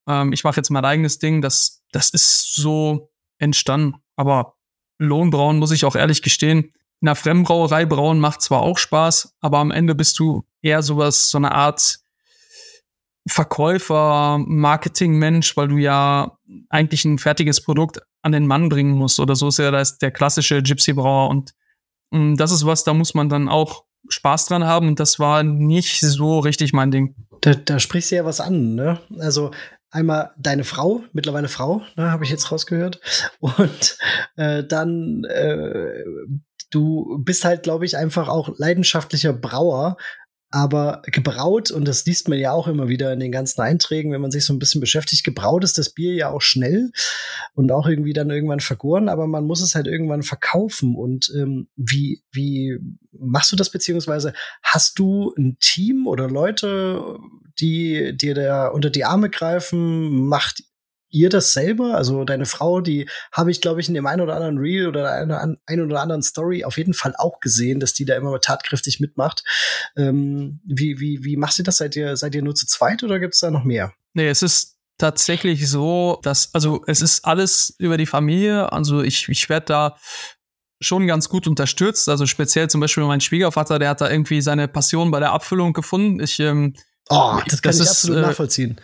Ähm, ich mache jetzt mein eigenes Ding. Das, das ist so entstanden. Aber Lohnbrauen, muss ich auch ehrlich gestehen, in einer Fremdbrauerei brauen macht zwar auch Spaß, aber am Ende bist du eher sowas, so eine Art Verkäufer, Marketingmensch, weil du ja eigentlich ein fertiges Produkt an den Mann bringen musst. Oder so ist ja das der klassische Gypsy-Brauer. Und, und mm, das ist was, da muss man dann auch Spaß dran haben. Und das war nicht so richtig mein Ding. Da, da sprichst du ja was an, ne? Also einmal deine Frau, mittlerweile Frau, ne, habe ich jetzt rausgehört. Und äh, dann äh, du bist halt, glaube ich, einfach auch leidenschaftlicher Brauer, aber gebraut, und das liest man ja auch immer wieder in den ganzen Einträgen, wenn man sich so ein bisschen beschäftigt, gebraut ist das Bier ja auch schnell und auch irgendwie dann irgendwann vergoren, aber man muss es halt irgendwann verkaufen. Und ähm, wie, wie machst du das, beziehungsweise hast du ein Team oder Leute, die dir da unter die Arme greifen? Macht ihr das selber? Also deine Frau, die habe ich, glaube ich, in dem einen oder anderen Reel oder einer ein oder anderen Story auf jeden Fall auch gesehen, dass die da immer tatkräftig mitmacht. Ähm, wie, wie, wie machst du das? Seid ihr, seid ihr nur zu zweit oder gibt es da noch mehr? Nee, es ist tatsächlich so, dass, also es ist alles über die Familie. Also ich, ich werde da schon ganz gut unterstützt. Also speziell zum Beispiel mein Schwiegervater, der hat da irgendwie seine Passion bei der Abfüllung gefunden. Ich, ähm, oh, das kann das ich ist, absolut äh, nachvollziehen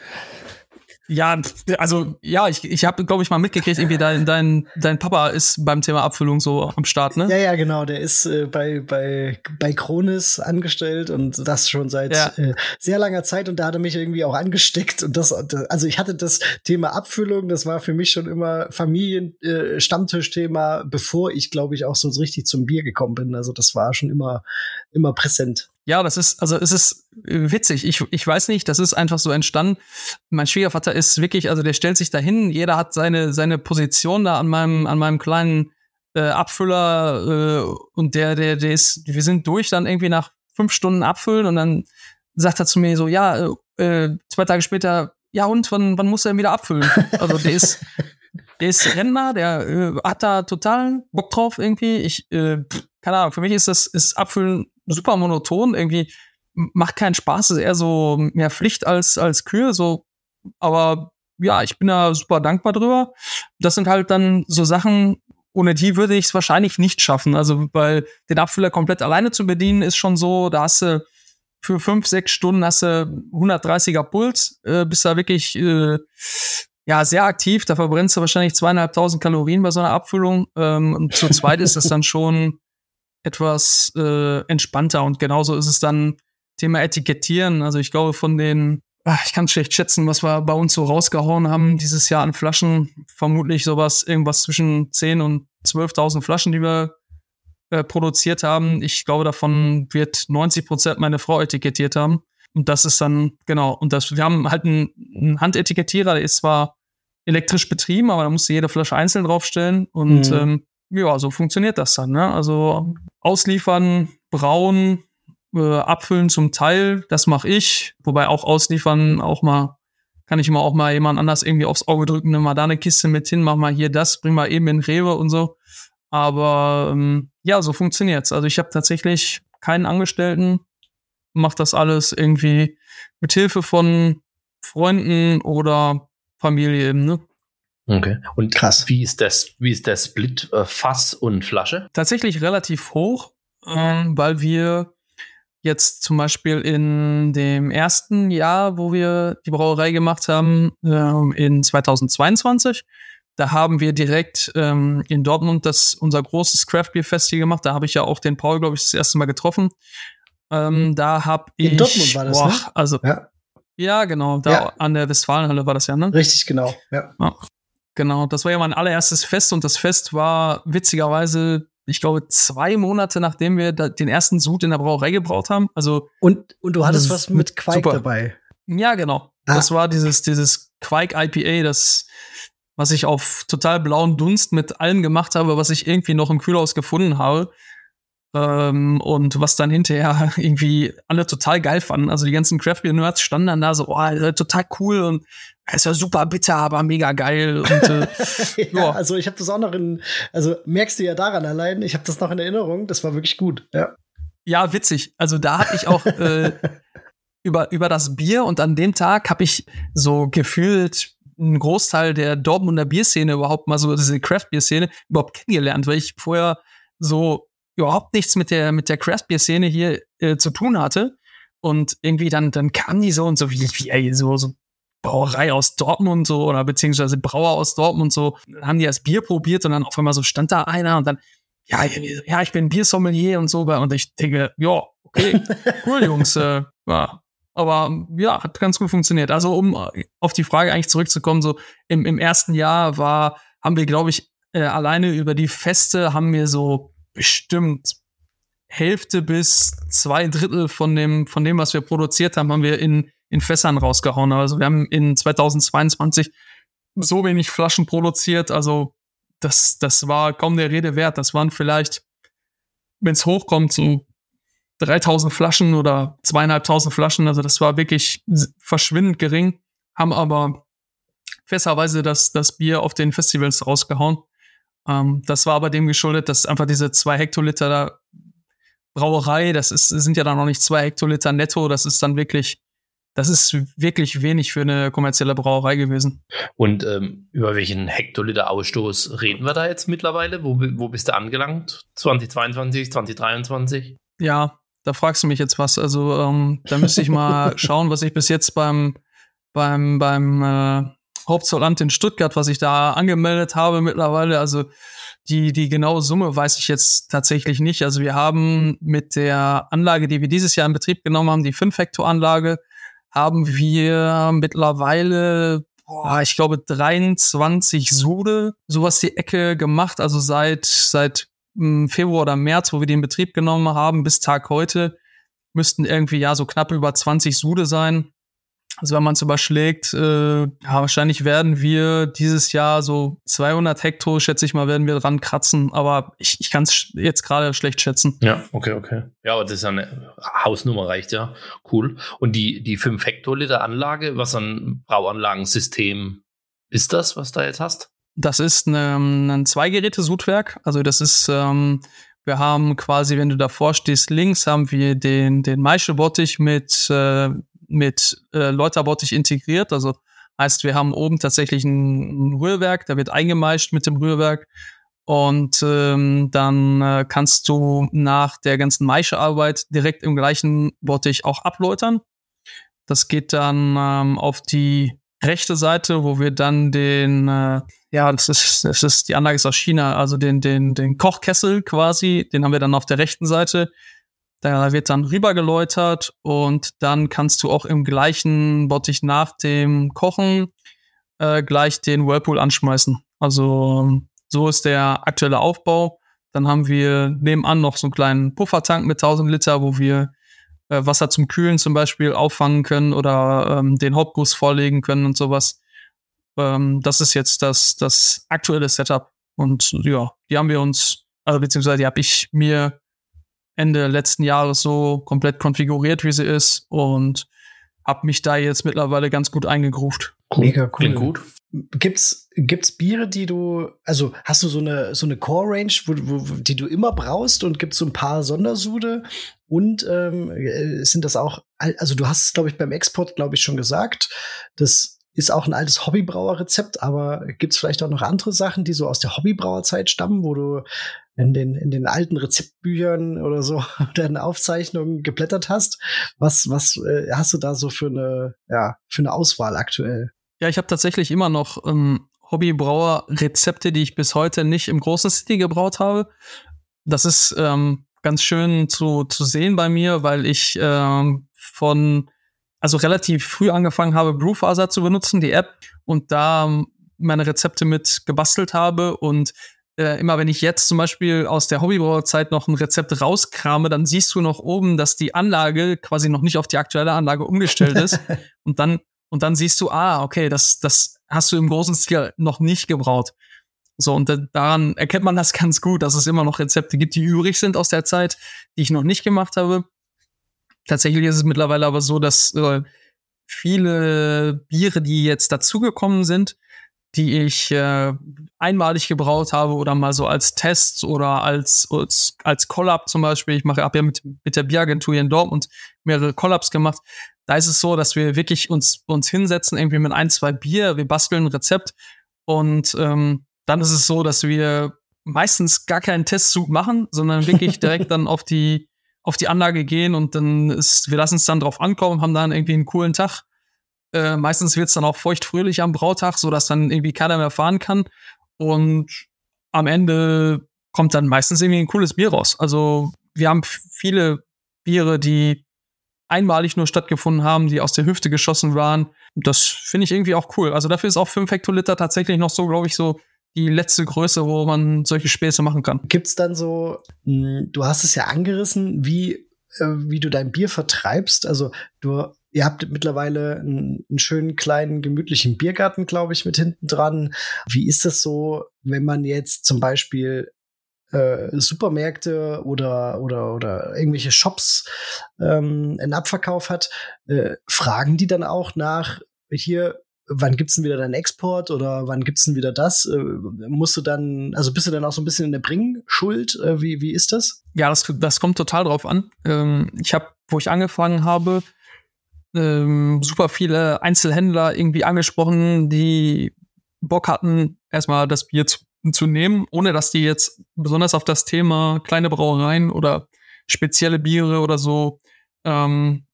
Ja, also ja, ich, ich habe, glaube ich, mal mitgekriegt, irgendwie dein, dein, dein Papa ist beim Thema Abfüllung so am Start, ne? Ja, ja, genau. Der ist äh, bei, bei, bei Kronis angestellt und das schon seit ja. äh, sehr langer Zeit und da hat er mich irgendwie auch angesteckt. Und das, also ich hatte das Thema Abfüllung, das war für mich schon immer Familien-Stammtischthema, äh, bevor ich, glaube ich, auch so richtig zum Bier gekommen bin. Also das war schon immer, immer präsent. Ja, das ist, also es ist äh, witzig. Ich, ich weiß nicht, das ist einfach so entstanden. Mein Schwiegervater ist wirklich, also der stellt sich dahin, jeder hat seine, seine Position da an meinem, an meinem kleinen äh, Abfüller äh, und der, der, der ist, wir sind durch dann irgendwie nach fünf Stunden abfüllen und dann sagt er zu mir so, ja, äh, zwei Tage später, ja und, wann, wann muss er wieder abfüllen? Also der ist, der ist Rentner, der äh, hat da total Bock drauf irgendwie. Ich, äh, keine Ahnung, für mich ist das, ist Abfüllen super monoton, irgendwie macht keinen Spaß, ist eher so mehr Pflicht als, als Kühe, so, aber ja, ich bin da super dankbar drüber. Das sind halt dann so Sachen, ohne die würde ich es wahrscheinlich nicht schaffen. Also, weil den Abfüller komplett alleine zu bedienen, ist schon so, da hast du für fünf, sechs Stunden hast du 130er Puls, äh, bist da wirklich äh, ja sehr aktiv. Da verbrennst du wahrscheinlich zweieinhalbtausend Kalorien bei so einer Abfüllung. Ähm, und zu zweit ist das dann schon etwas äh, entspannter. Und genauso ist es dann Thema Etikettieren. Also ich glaube, von den, ach, ich kann schlecht schätzen, was wir bei uns so rausgehauen haben dieses Jahr an Flaschen. Vermutlich sowas, irgendwas zwischen 10 und 12.000 Flaschen, die wir äh, produziert haben. Ich glaube, davon wird 90 Prozent meine Frau etikettiert haben. Und das ist dann, genau, und das, wir haben halt einen, einen Handetikettierer, der ist zwar elektrisch betrieben, aber da musst du jede Flasche einzeln draufstellen. Und mhm. ähm, ja, so funktioniert das dann. Ne? Also ausliefern, brauen, äh, abfüllen zum Teil, das mache ich. Wobei auch ausliefern auch mal, kann ich immer auch mal jemand anders irgendwie aufs Auge drücken, nimm mal da eine Kiste mit hin, mach mal hier das, bring mal eben in Rewe und so. Aber ähm, ja, so funktioniert's. Also ich habe tatsächlich keinen Angestellten, mache das alles irgendwie mit Hilfe von Freunden oder Familie eben, ne? Okay. Und krass. Wie ist das, wie ist der Split äh, Fass und Flasche? Tatsächlich relativ hoch, ähm, weil wir jetzt zum Beispiel in dem ersten Jahr, wo wir die Brauerei gemacht haben, ähm, in 2022, da haben wir direkt ähm, in Dortmund das unser großes Craft Beer Festival gemacht. Da habe ich ja auch den Paul, glaube ich, das erste Mal getroffen. Ähm, da habe ich. In Dortmund war das, boah, ne? Also, ja. ja, genau. Da ja. an der Westfalenhalle war das ja, ne? Richtig, genau. Ja. ja. Genau, das war ja mein allererstes Fest und das Fest war witzigerweise, ich glaube, zwei Monate nachdem wir den ersten Sud in der Brauerei gebraut haben. Also und, und du hattest was mit Quake dabei. Ja, genau. Ah. Das war dieses, dieses Quake IPA, das, was ich auf total blauen Dunst mit allem gemacht habe, was ich irgendwie noch im Kühlhaus gefunden habe. Ähm, und was dann hinterher irgendwie alle total geil fanden. Also die ganzen Craft Beer Nerds standen dann da so, oh, total cool und ist ja super bitter, aber mega geil. Und, äh, ja, also ich habe das auch noch in, also merkst du ja daran allein, ich habe das noch in Erinnerung, das war wirklich gut, ja. Ja, witzig. Also da habe ich auch äh, über, über das Bier und an dem Tag habe ich so gefühlt einen Großteil der Dortmunder Bierszene überhaupt mal so, diese Craft-Bier-Szene überhaupt kennengelernt, weil ich vorher so überhaupt nichts mit der, mit der Craft-Bier-Szene hier äh, zu tun hatte. Und irgendwie dann, dann kamen die so und so wie, wie ey, so, so Brauerei aus Dortmund so oder beziehungsweise Brauer aus Dortmund so, dann haben die das Bier probiert und dann auf einmal so stand da einer und dann, ja, ja, ich bin Biersommelier und so und ich denke, ja, okay, cool, Jungs, äh, ja. Aber ja, hat ganz gut funktioniert. Also um auf die Frage eigentlich zurückzukommen, so im, im ersten Jahr war, haben wir, glaube ich, äh, alleine über die Feste haben wir so bestimmt Hälfte bis zwei Drittel von dem, von dem, was wir produziert haben, haben wir in in Fässern rausgehauen. Also wir haben in 2022 so wenig Flaschen produziert, also das, das war kaum der Rede wert. Das waren vielleicht, wenn es hochkommt, so 3000 Flaschen oder zweieinhalbtausend Flaschen. Also das war wirklich verschwindend gering, haben aber fässerweise das, das Bier auf den Festivals rausgehauen. Ähm, das war aber dem geschuldet, dass einfach diese zwei Hektoliter Brauerei, das ist, sind ja dann noch nicht zwei Hektoliter netto, das ist dann wirklich das ist wirklich wenig für eine kommerzielle Brauerei gewesen. Und ähm, über welchen Hektoliter Ausstoß reden wir da jetzt mittlerweile? Wo, wo bist du angelangt? 2022, 2023? Ja, da fragst du mich jetzt was. Also ähm, da müsste ich mal schauen, was ich bis jetzt beim beim beim äh, Hauptzollamt in Stuttgart, was ich da angemeldet habe mittlerweile. Also die, die genaue Summe weiß ich jetzt tatsächlich nicht. Also wir haben mit der Anlage, die wir dieses Jahr in Betrieb genommen haben, die 5-Hektar-Anlage, haben wir mittlerweile, boah, ich glaube, 23 Sude, sowas die Ecke gemacht. Also seit, seit hm, Februar oder März, wo wir den Betrieb genommen haben, bis Tag heute, müssten irgendwie ja so knapp über 20 Sude sein. Also wenn man es überschlägt, äh, wahrscheinlich werden wir dieses Jahr so 200 Hektar, schätze ich mal, werden wir dran kratzen. Aber ich, ich kann es jetzt gerade schlecht schätzen. Ja, okay, okay. Ja, aber das ist ja eine Hausnummer, reicht ja. Cool. Und die, die 5 Hektoliter Anlage, was ein Brauanlagensystem ist das, was da jetzt hast? Das ist eine, ein Zweigeräte-Sudwerk. Also das ist, ähm, wir haben quasi, wenn du davor stehst, links haben wir den, den Maischebottich mit äh, mit äh, Läuterbottich integriert. Also heißt, wir haben oben tatsächlich ein, ein Rührwerk, da wird eingemeischt mit dem Rührwerk. Und ähm, dann äh, kannst du nach der ganzen Maischearbeit direkt im gleichen Bottich auch abläutern. Das geht dann ähm, auf die rechte Seite, wo wir dann den, äh, ja, das ist, das ist, die Anlage ist aus China, also den, den, den Kochkessel quasi, den haben wir dann auf der rechten Seite. Da wird dann rübergeläutert und dann kannst du auch im gleichen Bottich nach dem Kochen äh, gleich den Whirlpool anschmeißen. Also so ist der aktuelle Aufbau. Dann haben wir nebenan noch so einen kleinen Puffertank mit 1000 Liter, wo wir äh, Wasser zum Kühlen zum Beispiel auffangen können oder ähm, den Hauptguss vorlegen können und sowas. Ähm, das ist jetzt das, das aktuelle Setup. Und ja, die haben wir uns, also beziehungsweise die habe ich mir Ende letzten Jahres so komplett konfiguriert, wie sie ist und habe mich da jetzt mittlerweile ganz gut eingegruft. Cool. Mega cool. Klingt gut. Gibt's gibt's Biere, die du also hast du so eine so eine Core Range, wo, wo, die du immer brauchst und gibt's so ein paar Sondersude und ähm, äh, sind das auch also du hast es glaube ich beim Export glaube ich schon gesagt, das ist auch ein altes Hobbybrauerrezept, aber gibt's vielleicht auch noch andere Sachen, die so aus der Hobbybrauerzeit stammen, wo du in den, in den alten Rezeptbüchern oder so oder in Aufzeichnungen geblättert hast. Was, was äh, hast du da so für eine, ja, für eine Auswahl aktuell? Ja, ich habe tatsächlich immer noch ähm, Hobbybrauer-Rezepte, die ich bis heute nicht im großen City gebraut habe. Das ist ähm, ganz schön zu, zu sehen bei mir, weil ich ähm, von also relativ früh angefangen habe, Brewfaser zu benutzen, die App, und da ähm, meine Rezepte mit gebastelt habe und äh, immer wenn ich jetzt zum Beispiel aus der Hobbybrauerzeit noch ein Rezept rauskrame, dann siehst du noch oben, dass die Anlage quasi noch nicht auf die aktuelle Anlage umgestellt ist. und dann, und dann siehst du, ah, okay, das, das hast du im großen Stil noch nicht gebraut. So, und daran erkennt man das ganz gut, dass es immer noch Rezepte gibt, die übrig sind aus der Zeit, die ich noch nicht gemacht habe. Tatsächlich ist es mittlerweile aber so, dass äh, viele Biere, die jetzt dazugekommen sind, die ich äh, einmalig gebraut habe oder mal so als Test oder als, als, als Collab zum Beispiel. Ich mache ab ja mit, mit der Bieragentur hier in Dortmund mehrere Collabs gemacht. Da ist es so, dass wir wirklich uns, uns hinsetzen, irgendwie mit ein, zwei Bier, wir basteln ein Rezept und ähm, dann ist es so, dass wir meistens gar keinen Testzug machen, sondern wirklich direkt dann auf die, auf die Anlage gehen und dann ist, wir lassen es dann drauf ankommen, haben dann irgendwie einen coolen Tag äh, meistens wird es dann auch feuchtfröhlich am Brautag, so dass dann irgendwie keiner mehr fahren kann. Und am Ende kommt dann meistens irgendwie ein cooles Bier raus. Also wir haben viele Biere, die einmalig nur stattgefunden haben, die aus der Hüfte geschossen waren. Das finde ich irgendwie auch cool. Also dafür ist auch 5 Hektoliter tatsächlich noch so, glaube ich, so die letzte Größe, wo man solche Späße machen kann. Gibt's dann so, hm, du hast es ja angerissen, wie, äh, wie du dein Bier vertreibst. Also du Ihr habt mittlerweile einen, einen schönen kleinen gemütlichen Biergarten, glaube ich, mit hinten dran. Wie ist das so, wenn man jetzt zum Beispiel äh, Supermärkte oder oder oder irgendwelche Shops ähm, einen Abverkauf hat? Äh, fragen die dann auch nach hier? Wann gibt's denn wieder deinen Export oder wann gibt's denn wieder das? Äh, musst du dann, also bist du dann auch so ein bisschen in der Bringschuld? Äh, wie, wie ist das? Ja, das, das kommt total drauf an. Ähm, ich habe, wo ich angefangen habe, ähm, super viele Einzelhändler irgendwie angesprochen, die Bock hatten, erstmal das Bier zu, zu nehmen, ohne dass die jetzt besonders auf das Thema kleine Brauereien oder spezielle Biere oder so ähm,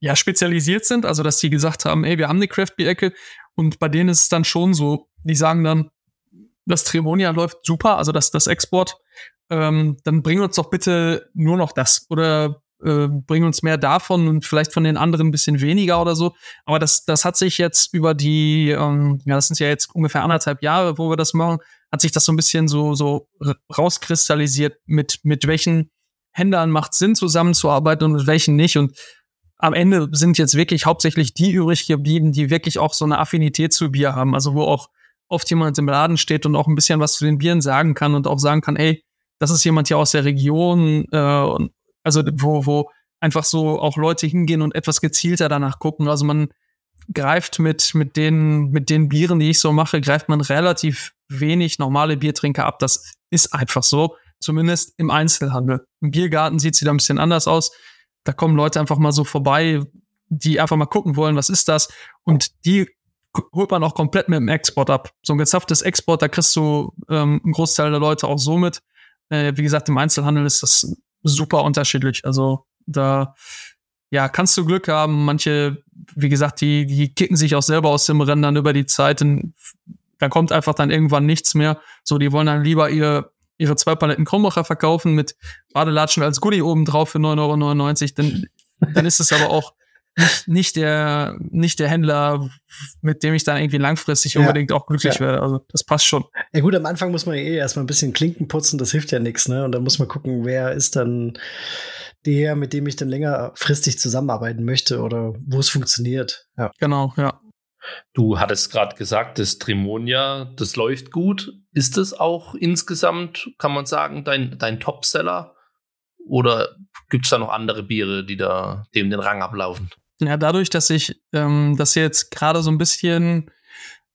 ja spezialisiert sind, also dass die gesagt haben, ey, wir haben eine Craft Beer Ecke und bei denen ist es dann schon so, die sagen dann, das Tremonia läuft super, also das das Export, ähm, dann bring uns doch bitte nur noch das. Oder äh, bring uns mehr davon und vielleicht von den anderen ein bisschen weniger oder so. Aber das, das hat sich jetzt über die, ähm, ja, das sind ja jetzt ungefähr anderthalb Jahre, wo wir das machen, hat sich das so ein bisschen so, so rauskristallisiert, mit, mit welchen Händlern macht Sinn, zusammenzuarbeiten und mit welchen nicht. Und am Ende sind jetzt wirklich hauptsächlich die übrig geblieben, die wirklich auch so eine Affinität zu Bier haben. Also wo auch oft jemand im Laden steht und auch ein bisschen was zu den Bieren sagen kann und auch sagen kann, ey, das ist jemand hier aus der Region, äh, also wo, wo einfach so auch Leute hingehen und etwas gezielter danach gucken. Also man greift mit, mit den, mit den Bieren, die ich so mache, greift man relativ wenig normale Biertrinker ab. Das ist einfach so. Zumindest im Einzelhandel. Im Biergarten sieht es wieder ein bisschen anders aus. Da kommen Leute einfach mal so vorbei, die einfach mal gucken wollen, was ist das? Und die holt man auch komplett mit dem Export ab. So ein gezapftes Export, da kriegst du ähm, einen Großteil der Leute auch so mit. Äh, wie gesagt, im Einzelhandel ist das super unterschiedlich. Also da ja, kannst du Glück haben. Manche, wie gesagt, die, die kicken sich auch selber aus dem Rennen dann über die Zeit. Und da kommt einfach dann irgendwann nichts mehr. So, die wollen dann lieber ihr, ihre zwei Paletten Krombacher verkaufen mit Badelatschen als Goodie oben drauf für 9,99 Euro. Dann, dann ist es aber auch nicht, nicht der, nicht der Händler, mit dem ich dann irgendwie langfristig ja. unbedingt auch glücklich ja. werde. Also das passt schon. Ja gut, am Anfang muss man ja eh erstmal ein bisschen Klinken putzen, das hilft ja nichts, ne? Und dann muss man gucken, wer ist dann der, mit dem ich dann längerfristig zusammenarbeiten möchte oder wo es funktioniert. Ja. Genau, ja. Du hattest gerade gesagt, das Trimonia, das läuft gut. Ist es auch insgesamt, kann man sagen, dein, dein Topseller? Oder gibt es da noch andere Biere, die da dem den Rang ablaufen? Ja, dadurch, dass ich ähm, das jetzt gerade so ein bisschen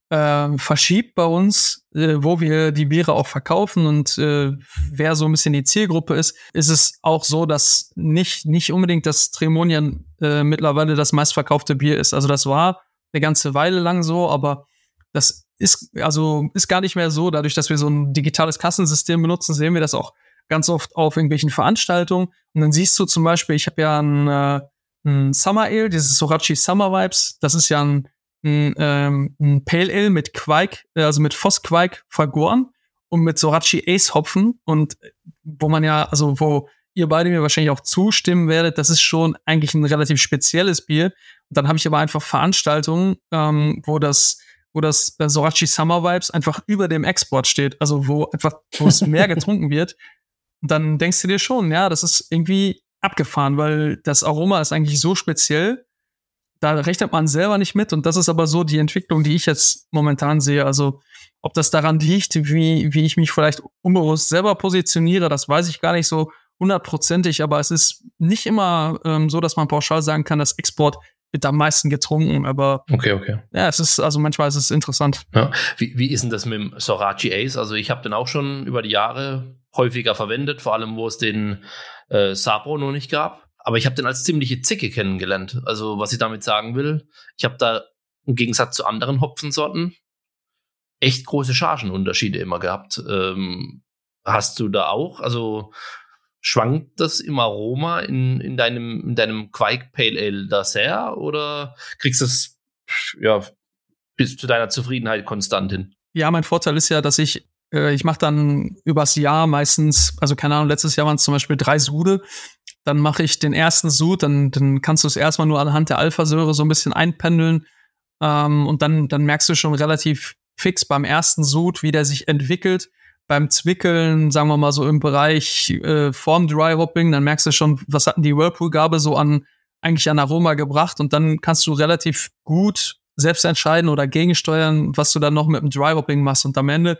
äh, verschiebt bei uns, äh, wo wir die Biere auch verkaufen und äh, wer so ein bisschen die Zielgruppe ist, ist es auch so, dass nicht, nicht unbedingt das Tremonien äh, mittlerweile das meistverkaufte Bier ist. Also das war eine ganze Weile lang so, aber das ist, also ist gar nicht mehr so. Dadurch, dass wir so ein digitales Kassensystem benutzen, sehen wir das auch ganz oft auf irgendwelchen Veranstaltungen. Und dann siehst du zum Beispiel, ich habe ja ein, äh, ein Summer Ale, dieses Sorachi Summer Vibes. Das ist ja ein, ein, ähm, ein Pale Ale mit Quake, äh, also mit Vossquake vergoren und mit Sorachi Ace Hopfen. Und wo man ja, also wo ihr beide mir wahrscheinlich auch zustimmen werdet, das ist schon eigentlich ein relativ spezielles Bier. Und dann habe ich aber einfach Veranstaltungen, ähm, wo das wo das äh, Sorachi Summer Vibes einfach über dem Export steht, also wo einfach wo es mehr getrunken wird und dann denkst du dir schon, ja, das ist irgendwie abgefahren, weil das Aroma ist eigentlich so speziell. Da rechnet man selber nicht mit. Und das ist aber so die Entwicklung, die ich jetzt momentan sehe. Also, ob das daran liegt, wie, wie ich mich vielleicht unbewusst selber positioniere, das weiß ich gar nicht so hundertprozentig. Aber es ist nicht immer ähm, so, dass man pauschal sagen kann, dass Export wird am meisten getrunken, aber okay, okay. Ja, es ist also manchmal ist es interessant. Ja. Wie, wie ist denn das mit dem Sorachi Ace? Also ich habe den auch schon über die Jahre häufiger verwendet, vor allem wo es den äh, Sabro noch nicht gab. Aber ich habe den als ziemliche Zicke kennengelernt. Also was ich damit sagen will, ich habe da im Gegensatz zu anderen Hopfensorten echt große Chargenunterschiede immer gehabt. Ähm, hast du da auch? Also schwankt das im Aroma in, in deinem, in deinem Quake Pale Ale da sehr oder kriegst du es ja, bis zu deiner Zufriedenheit konstant hin? Ja, mein Vorteil ist ja, dass ich äh, ich mache dann übers Jahr meistens, also keine Ahnung, letztes Jahr waren es zum Beispiel drei Sude. Dann mache ich den ersten Sud, dann, dann kannst du es erstmal nur anhand der Alpha-Säure so ein bisschen einpendeln. Ähm, und dann, dann merkst du schon relativ fix beim ersten Sud, wie der sich entwickelt. Beim Zwickeln, sagen wir mal so im Bereich äh, Form Dry Hopping, dann merkst du schon, was hatten die Whirlpool-Gabe so an eigentlich an Aroma gebracht und dann kannst du relativ gut selbst entscheiden oder gegensteuern, was du dann noch mit dem Dry Hopping machst. Und am Ende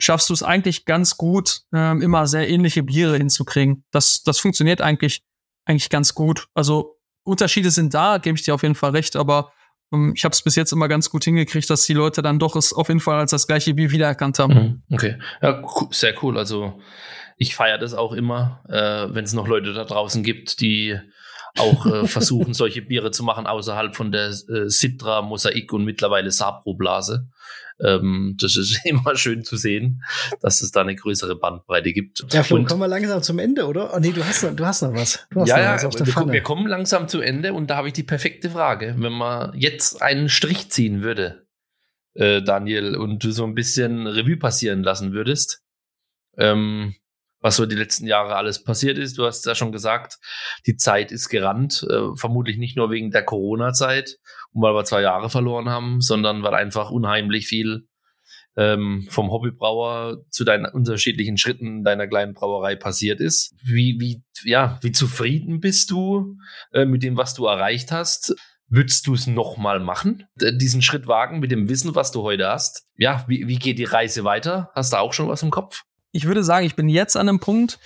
schaffst du es eigentlich ganz gut, ähm, immer sehr ähnliche Biere hinzukriegen. Das, das funktioniert eigentlich, eigentlich ganz gut. Also Unterschiede sind da, gebe ich dir auf jeden Fall recht, aber ähm, ich habe es bis jetzt immer ganz gut hingekriegt, dass die Leute dann doch es auf jeden Fall als das gleiche Bier wiedererkannt haben. Mhm, okay, ja, sehr cool. Also ich feiere das auch immer, äh, wenn es noch Leute da draußen gibt, die auch äh, versuchen, solche Biere zu machen außerhalb von der äh, Citra, Mosaik und mittlerweile Sabro-Blase. Ähm, das ist immer schön zu sehen, dass es da eine größere Bandbreite gibt. Ja, Flo, kommen wir langsam zum Ende, oder? Oh nee, du hast noch, du hast noch was. Hast ja, noch ja, was auf der wir, Pfanne. wir kommen langsam zu Ende und da habe ich die perfekte Frage. Wenn man jetzt einen Strich ziehen würde, äh, Daniel, und du so ein bisschen Revue passieren lassen würdest, ähm, was so die letzten Jahre alles passiert ist. Du hast ja schon gesagt, die Zeit ist gerannt, äh, vermutlich nicht nur wegen der Corona-Zeit und weil wir zwei Jahre verloren haben, sondern weil einfach unheimlich viel ähm, vom Hobbybrauer zu deinen unterschiedlichen Schritten deiner kleinen Brauerei passiert ist. Wie, wie, ja, wie zufrieden bist du äh, mit dem, was du erreicht hast? Würdest du es nochmal machen? Diesen Schritt wagen mit dem Wissen, was du heute hast? Ja, wie, wie geht die Reise weiter? Hast du auch schon was im Kopf? Ich würde sagen, ich bin jetzt an einem Punkt,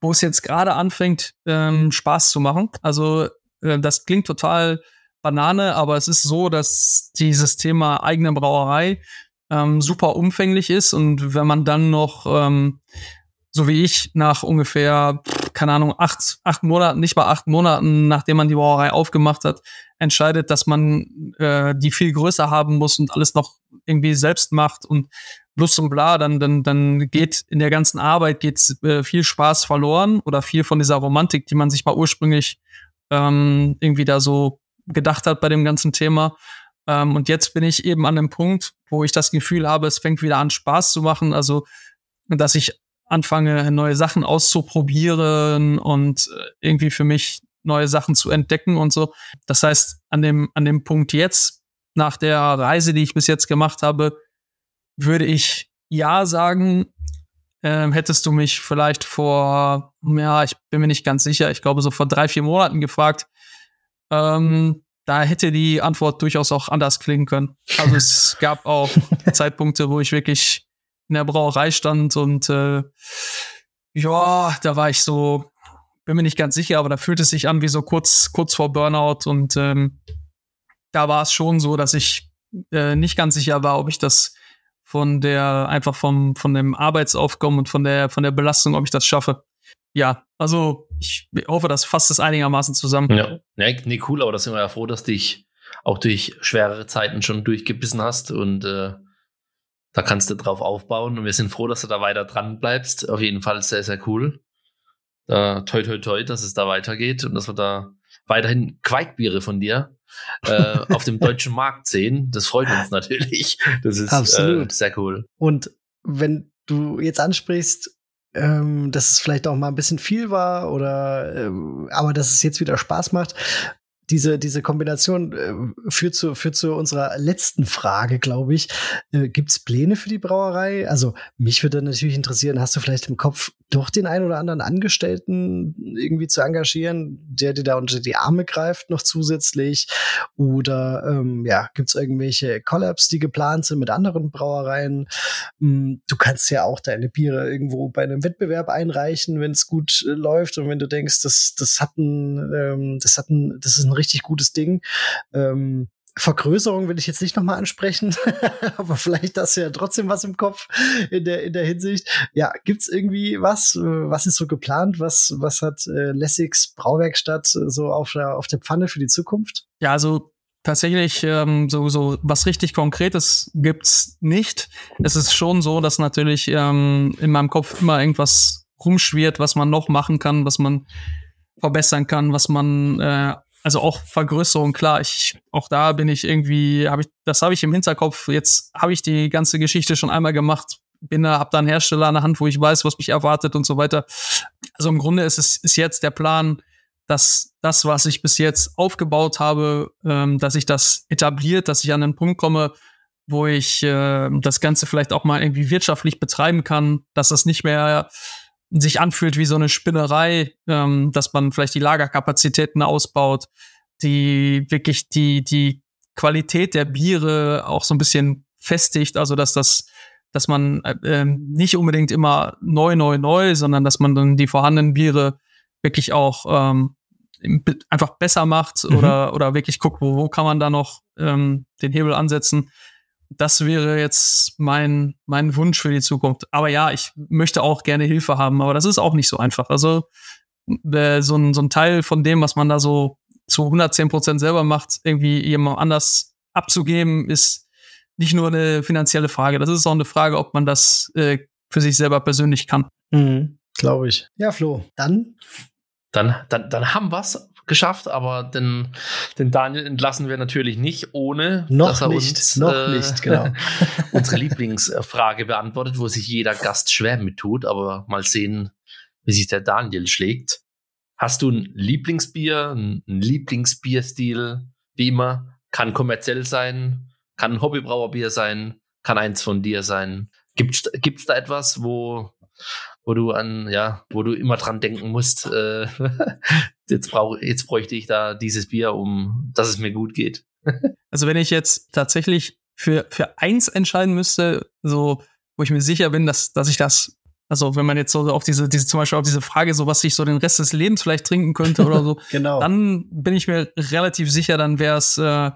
wo es jetzt gerade anfängt, ähm, Spaß zu machen. Also äh, das klingt total Banane, aber es ist so, dass dieses Thema eigene Brauerei ähm, super umfänglich ist und wenn man dann noch ähm, so wie ich nach ungefähr, keine Ahnung, acht, acht Monaten, nicht mal acht Monaten, nachdem man die Brauerei aufgemacht hat, entscheidet, dass man äh, die viel größer haben muss und alles noch irgendwie selbst macht und Lust und bla, dann, dann, dann geht in der ganzen Arbeit geht äh, viel Spaß verloren oder viel von dieser Romantik, die man sich mal ursprünglich ähm, irgendwie da so gedacht hat bei dem ganzen Thema. Ähm, und jetzt bin ich eben an dem Punkt, wo ich das Gefühl habe, es fängt wieder an Spaß zu machen. Also, dass ich anfange, neue Sachen auszuprobieren und äh, irgendwie für mich neue Sachen zu entdecken und so. Das heißt, an dem, an dem Punkt jetzt, nach der Reise, die ich bis jetzt gemacht habe, würde ich ja sagen, ähm, hättest du mich vielleicht vor, ja, ich bin mir nicht ganz sicher, ich glaube so vor drei, vier Monaten gefragt, ähm, da hätte die Antwort durchaus auch anders klingen können. Also es gab auch Zeitpunkte, wo ich wirklich in der Brauerei stand und äh, ja, da war ich so, bin mir nicht ganz sicher, aber da fühlte es sich an wie so kurz, kurz vor Burnout und ähm, da war es schon so, dass ich äh, nicht ganz sicher war, ob ich das von der, einfach vom, von dem Arbeitsaufkommen und von der, von der Belastung, ob ich das schaffe. Ja, also ich hoffe, das fasst es einigermaßen zusammen. Ja, nee, cool, aber da sind wir ja froh, dass dich auch durch schwerere Zeiten schon durchgebissen hast und äh, da kannst du drauf aufbauen und wir sind froh, dass du da weiter dran bleibst. Auf jeden Fall sehr, sehr cool. Da, toi, toi, toi, dass es da weitergeht und dass wir da weiterhin Quaikbiere von dir äh, auf dem deutschen Markt sehen. Das freut uns natürlich. Das ist Absolut. Äh, sehr cool. Und wenn du jetzt ansprichst, ähm, dass es vielleicht auch mal ein bisschen viel war oder ähm, aber dass es jetzt wieder Spaß macht. Diese, diese Kombination äh, führt, zu, führt zu unserer letzten Frage, glaube ich. Äh, Gibt es Pläne für die Brauerei? Also, mich würde natürlich interessieren, hast du vielleicht im Kopf, doch den einen oder anderen Angestellten irgendwie zu engagieren, der dir da unter die Arme greift, noch zusätzlich? Oder ähm, ja, gibt es irgendwelche Collabs, die geplant sind mit anderen Brauereien? Ähm, du kannst ja auch deine Biere irgendwo bei einem Wettbewerb einreichen, wenn es gut äh, läuft und wenn du denkst, das, das hat ein, ähm, das hat ein, das ist ein richtig gutes Ding. Ähm, Vergrößerung will ich jetzt nicht nochmal ansprechen, aber vielleicht hast du ja trotzdem was im Kopf in der, in der Hinsicht. Ja, gibt's irgendwie was? Was ist so geplant? Was, was hat äh, Lessigs Brauwerkstatt so auf der, auf der Pfanne für die Zukunft? Ja, also tatsächlich ähm, so, so was richtig Konkretes gibt's nicht. Es ist schon so, dass natürlich ähm, in meinem Kopf immer irgendwas rumschwirrt, was man noch machen kann, was man verbessern kann, was man äh, also auch Vergrößerung, klar, ich, auch da bin ich irgendwie, habe ich, das habe ich im Hinterkopf. Jetzt habe ich die ganze Geschichte schon einmal gemacht, bin da, habe da einen Hersteller an der Hand, wo ich weiß, was mich erwartet und so weiter. Also im Grunde ist es ist jetzt der Plan, dass das, was ich bis jetzt aufgebaut habe, ähm, dass ich das etabliert, dass ich an den Punkt komme, wo ich äh, das Ganze vielleicht auch mal irgendwie wirtschaftlich betreiben kann, dass das nicht mehr sich anfühlt wie so eine Spinnerei, ähm, dass man vielleicht die Lagerkapazitäten ausbaut, die wirklich die, die Qualität der Biere auch so ein bisschen festigt, also dass das, dass man äh, nicht unbedingt immer neu, neu, neu, sondern dass man dann die vorhandenen Biere wirklich auch ähm, einfach besser macht mhm. oder, oder wirklich guckt, wo, wo kann man da noch ähm, den Hebel ansetzen das wäre jetzt mein, mein Wunsch für die Zukunft. Aber ja, ich möchte auch gerne Hilfe haben, aber das ist auch nicht so einfach. Also äh, so, ein, so ein Teil von dem, was man da so zu 110 Prozent selber macht, irgendwie jemand anders abzugeben, ist nicht nur eine finanzielle Frage. Das ist auch eine Frage, ob man das äh, für sich selber persönlich kann. Mhm, Glaube ich. Ja, Flo, dann? Dann, dann, dann haben wir es geschafft, aber den, den Daniel entlassen wir natürlich nicht, ohne noch dass er nicht, uns noch äh, nicht, genau. unsere Lieblingsfrage beantwortet, wo sich jeder Gast schwer mit tut, aber mal sehen, wie sich der Daniel schlägt. Hast du ein Lieblingsbier, ein Lieblingsbierstil, wie immer? Kann kommerziell sein, kann ein Hobbybrauerbier sein, kann eins von dir sein. Gibt's, gibt's da etwas, wo, wo du an, ja, wo du immer dran denken musst, äh, jetzt brauche, jetzt bräuchte ich da dieses Bier, um, dass es mir gut geht? Also wenn ich jetzt tatsächlich für, für eins entscheiden müsste, so, wo ich mir sicher bin, dass, dass ich das, also wenn man jetzt so auf diese, diese, zum Beispiel auf diese Frage, so was ich so den Rest des Lebens vielleicht trinken könnte oder so, genau. dann bin ich mir relativ sicher, dann wäre es äh,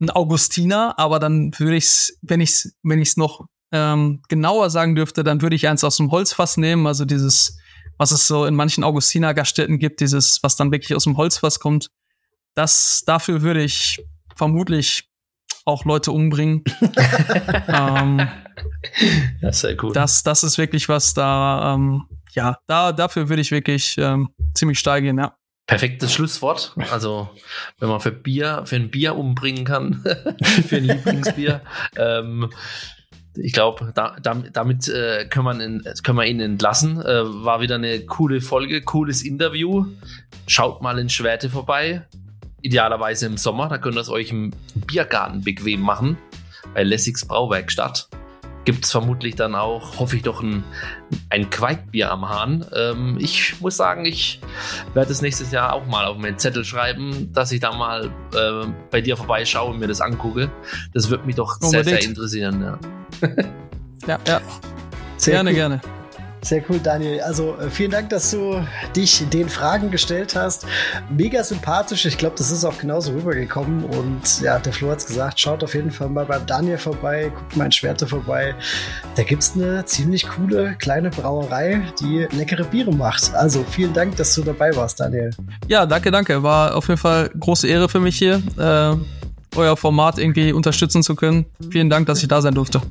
ein Augustiner, aber dann würde ich's, wenn ich's, wenn ich's noch ähm, genauer sagen dürfte, dann würde ich eins aus dem Holzfass nehmen, also dieses, was es so in manchen Augustiner-Gaststätten gibt, dieses, was dann wirklich aus dem Holzfass kommt. Das, dafür würde ich vermutlich auch Leute umbringen. ähm, Ja, sehr gut. das, das ist wirklich was da, ähm, ja, da, dafür würde ich wirklich ähm, ziemlich steil gehen, ja. Perfektes Schlusswort. Also, wenn man für Bier, für ein Bier umbringen kann, für ein Lieblingsbier, ähm, ich glaube, da, damit, äh, können, wir ihn, können wir ihn entlassen. Äh, war wieder eine coole Folge, cooles Interview. Schaut mal in Schwerte vorbei. Idealerweise im Sommer, da könnt ihr es euch im Biergarten bequem machen. Bei Lessigs Brauwerkstatt. Gibt es vermutlich dann auch, hoffe ich doch, ein, ein Quaikbier am Hahn. Ähm, ich muss sagen, ich werde es nächstes Jahr auch mal auf meinen Zettel schreiben, dass ich da mal äh, bei dir vorbeischaue und mir das angucke. Das wird mich doch sehr, sehr Unbedingt. interessieren. Ja. Ja, ja. Sehr gerne, cool. gerne. Sehr cool, Daniel. Also äh, vielen Dank, dass du dich den Fragen gestellt hast. Mega sympathisch. Ich glaube, das ist auch genauso rübergekommen. Und ja, der Flo hat es gesagt, schaut auf jeden Fall mal beim Daniel vorbei, guckt mal in Schwerte vorbei. Da gibt es eine ziemlich coole kleine Brauerei, die leckere Biere macht. Also vielen Dank, dass du dabei warst, Daniel. Ja, danke, danke. War auf jeden Fall große Ehre für mich hier, äh, euer Format irgendwie unterstützen zu können. Vielen Dank, dass ich da sein durfte.